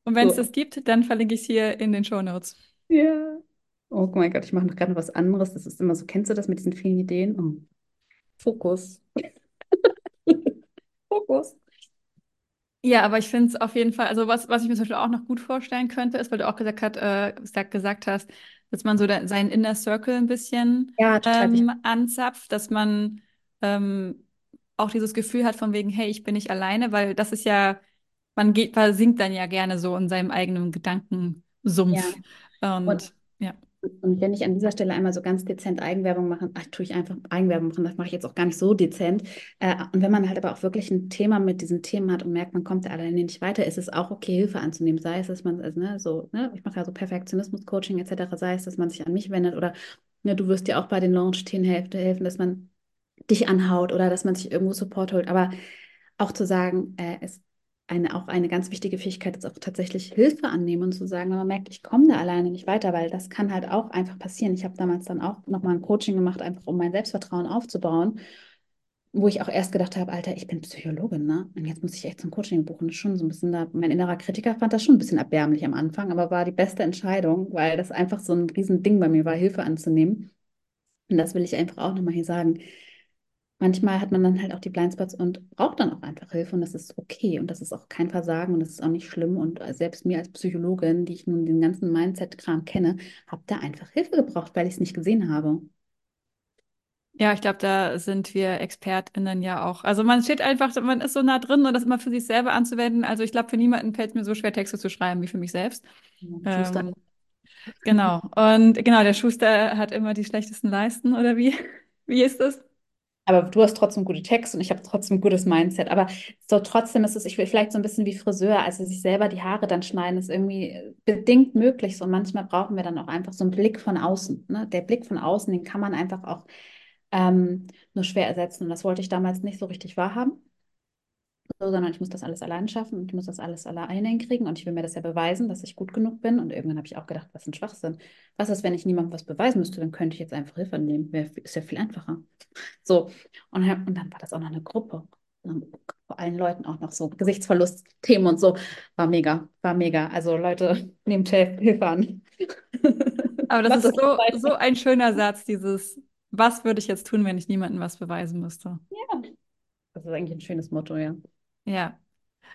Und wenn es So. das gibt, dann verlinke ich es hier in den Shownotes. Ja. Oh mein Gott, ich mache noch gerade noch was anderes. Das ist immer so, kennst du das mit diesen vielen Ideen? Oh. Fokus. [laughs] Fokus. Ja, aber ich finde es auf jeden Fall, also was, was ich mir zum Beispiel auch noch gut vorstellen könnte, ist, weil du auch gesagt, hat, äh, sag- gesagt hast, dass man so da, seinen Inner Circle ein bisschen Ja, ähm, anzapft, dass man ähm, auch dieses Gefühl hat von wegen, hey, ich bin nicht alleine, weil das ist ja, man geht, versinkt dann ja gerne so in seinem eigenen Ja. Gedankensumpf. Und Und ja. Und wenn ich an dieser Stelle einmal so ganz dezent Eigenwerbung mache, ach, tue ich einfach Eigenwerbung machen, das mache ich jetzt auch gar nicht so dezent. Äh, und wenn man halt aber auch wirklich ein Thema mit diesen Themen hat und merkt, man kommt da alleine nicht weiter, ist es auch okay, Hilfe anzunehmen. Sei es, dass man, also, ne, so, ne, ich mache ja so Perfektionismus-Coaching etc., sei es, dass man sich an mich wendet oder ne, du wirst dir auch bei den Launch-Themen helfen, helfen, dass man dich anhaut oder dass man sich irgendwo Support holt. Aber auch zu sagen, äh, es eine, auch eine ganz wichtige Fähigkeit ist auch tatsächlich Hilfe annehmen und zu sagen, wenn man merkt, ich komme da alleine nicht weiter, weil das kann halt auch einfach passieren. Ich habe damals dann auch nochmal ein Coaching gemacht, einfach um mein Selbstvertrauen aufzubauen, wo ich auch erst gedacht habe, Alter, ich bin Psychologin, ne? Und jetzt muss ich echt zum Coaching buchen. Das ist schon so ein bisschen da, mein innerer Kritiker fand das schon ein bisschen erbärmlich am Anfang, aber war die beste Entscheidung, weil das einfach so ein Riesending bei mir war, Hilfe anzunehmen. Und das will ich einfach auch nochmal hier sagen manchmal hat man dann halt auch die Blindspots und braucht dann auch einfach Hilfe und das ist okay und das ist auch kein Versagen und das ist auch nicht schlimm und selbst mir als Psychologin, die ich nun den ganzen Mindset-Kram kenne, habe da einfach Hilfe gebraucht, weil ich es nicht gesehen habe. Ja, ich glaube, da sind wir ExpertInnen ja auch. Also man steht einfach, man ist so nah drin und das immer für sich selber anzuwenden. Also ich glaube, für niemanden fällt es mir so schwer, Texte zu schreiben wie für mich selbst. Schuster. Ähm, genau. Und genau, der Schuster hat immer die schlechtesten Leisten, oder wie? [laughs] Wie ist das? Aber du hast trotzdem gute Texte und ich habe trotzdem ein gutes Mindset. Aber so trotzdem ist es, ich will vielleicht so ein bisschen wie Friseur, also sich selber die Haare dann schneiden, ist irgendwie bedingt möglich. So und manchmal brauchen wir dann auch einfach so einen Blick von außen. Ne? Der Blick von außen, den kann man einfach auch ähm, nur schwer ersetzen. Und das wollte ich damals nicht so richtig wahrhaben so, sondern ich muss das alles allein schaffen und ich muss das alles alleine hinkriegen und ich will mir das ja beweisen, dass ich gut genug bin. Und irgendwann habe ich auch gedacht, was ein Schwachsinn. Was ist, wenn ich niemandem was beweisen müsste, dann könnte ich jetzt einfach Hilfe nehmen. Ist ja viel einfacher. So, und, und dann war das auch noch eine Gruppe. Vor allen Leuten auch noch so Gesichtsverlust-Themen und so. War mega, war mega. Also Leute, [laughs] nehmt Hilfe an. [laughs] Aber das ist so, so ein schöner Satz, dieses, was würde ich jetzt tun, wenn ich niemandem was beweisen müsste? Ja, das ist eigentlich ein schönes Motto, ja. Ja.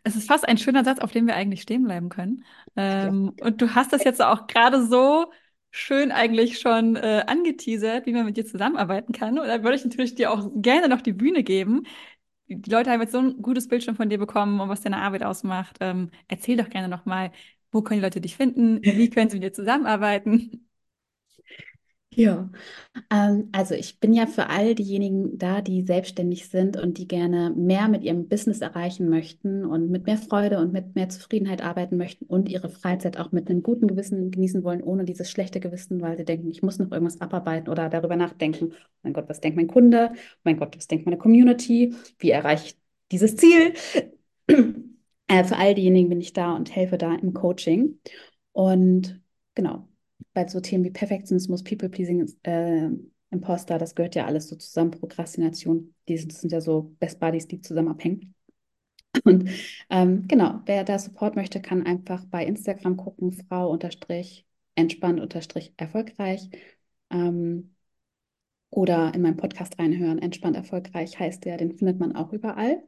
Es ist fast ein schöner Satz, auf dem wir eigentlich stehen bleiben können. Ähm, und du hast das jetzt auch gerade so schön eigentlich schon äh, angeteasert, wie man mit dir zusammenarbeiten kann. Und da würde ich natürlich dir auch gerne noch die Bühne geben. Die Leute haben jetzt so ein gutes Bild schon von dir bekommen und was deine Arbeit ausmacht. Ähm, erzähl doch gerne nochmal, wo können die Leute dich finden? Wie können sie mit dir zusammenarbeiten? Ja, ähm, also ich bin ja für all diejenigen da, die selbstständig sind und die gerne mehr mit ihrem Business erreichen möchten und mit mehr Freude und mit mehr Zufriedenheit arbeiten möchten und ihre Freizeit auch mit einem guten Gewissen genießen wollen, ohne dieses schlechte Gewissen, weil sie denken, ich muss noch irgendwas abarbeiten oder darüber nachdenken. Mein Gott, was denkt mein Kunde? Mein Gott, was denkt meine Community? Wie erreiche ich dieses Ziel? Äh, für all diejenigen bin ich da und helfe da im Coaching. Und genau, bei so Themen wie Perfektionismus, People-Pleasing, äh, Imposter, das gehört ja alles so zusammen, Prokrastination, die sind, sind ja so Best Buddies, die zusammen abhängen. [clears throat] Und ähm, genau, wer da Support möchte, kann einfach bei Instagram gucken, Frau unterstrich entspannt unterstrich erfolgreich. Ähm, oder in meinem Podcast reinhören. Entspannt erfolgreich heißt der, den findet man auch überall.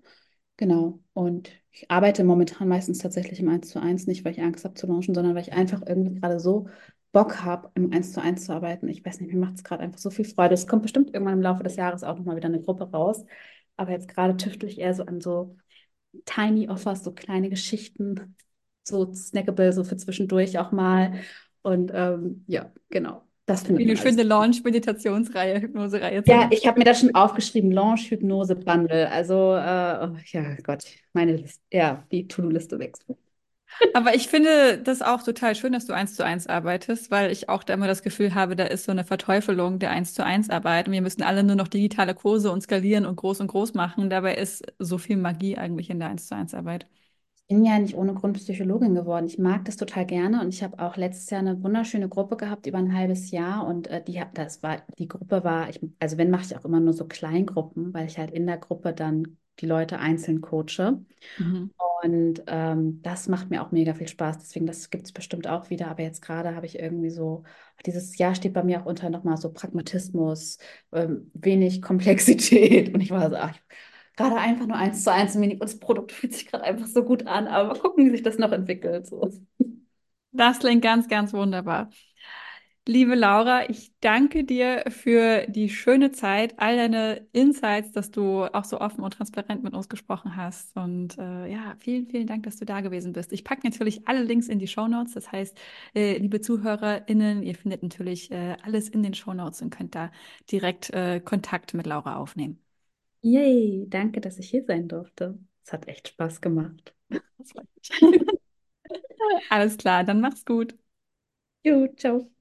Genau. Und ich arbeite momentan meistens tatsächlich im 1 zu 1, nicht weil ich Angst habe zu launchen, sondern weil ich einfach irgendwie gerade so Bock habe, im 1 zu 1 zu arbeiten. Ich weiß nicht, mir macht es gerade einfach so viel Freude. Es kommt bestimmt irgendwann im Laufe des Jahres auch nochmal wieder eine Gruppe raus. Aber jetzt gerade tüftel ich eher so an so Tiny Offers, so kleine Geschichten, so snackable, so für zwischendurch auch mal. Und ähm, ja, genau. Das finde ich. Eine schöne Launch-Meditationsreihe, Hypnose-Reihe. Ja, ich habe mir das schon aufgeschrieben, Launch-Hypnose-Bundle. Also, äh, oh, ja Gott, meine Liste, ja, die To-Do-Liste wächst. Aber ich finde das auch total schön, dass du eins zu eins arbeitest, weil ich auch da immer das Gefühl habe, da ist so eine Verteufelung der eins zu eins Arbeit. Und wir müssen alle nur noch digitale Kurse und skalieren und groß und groß machen. Dabei ist so viel Magie eigentlich in der eins zu eins Arbeit. Ich bin ja nicht ohne Grund Psychologin geworden. Ich mag das total gerne und ich habe auch letztes Jahr eine wunderschöne Gruppe gehabt über ein halbes Jahr und äh, die das war die Gruppe war ich also wenn mache ich auch immer nur so Kleingruppen, weil ich halt in der Gruppe dann die Leute einzeln coache. Mhm. Und ähm, das macht mir auch mega viel Spaß. Deswegen, das gibt es bestimmt auch wieder. Aber jetzt gerade habe ich irgendwie so, dieses Jahr steht bei mir auch unter nochmal so Pragmatismus, ähm, wenig Komplexität. Und ich war so, ach, gerade einfach nur eins zu eins und das Produkt fühlt sich gerade einfach so gut an. Aber mal gucken, wie sich das noch entwickelt. So. Das klingt ganz, ganz wunderbar. Liebe Laura, ich danke dir für die schöne Zeit, all deine Insights, dass du auch so offen und transparent mit uns gesprochen hast. Und äh, ja, vielen, vielen Dank, dass du da gewesen bist. Ich packe natürlich alle Links in die Show Notes. Das heißt, äh, liebe ZuhörerInnen, ihr findet natürlich äh, alles in den Show Notes und könnt da direkt äh, Kontakt mit Laura aufnehmen. Yay, danke, dass ich hier sein durfte. Es hat echt Spaß gemacht. [laughs] Alles klar, dann mach's gut. Jo, ciao.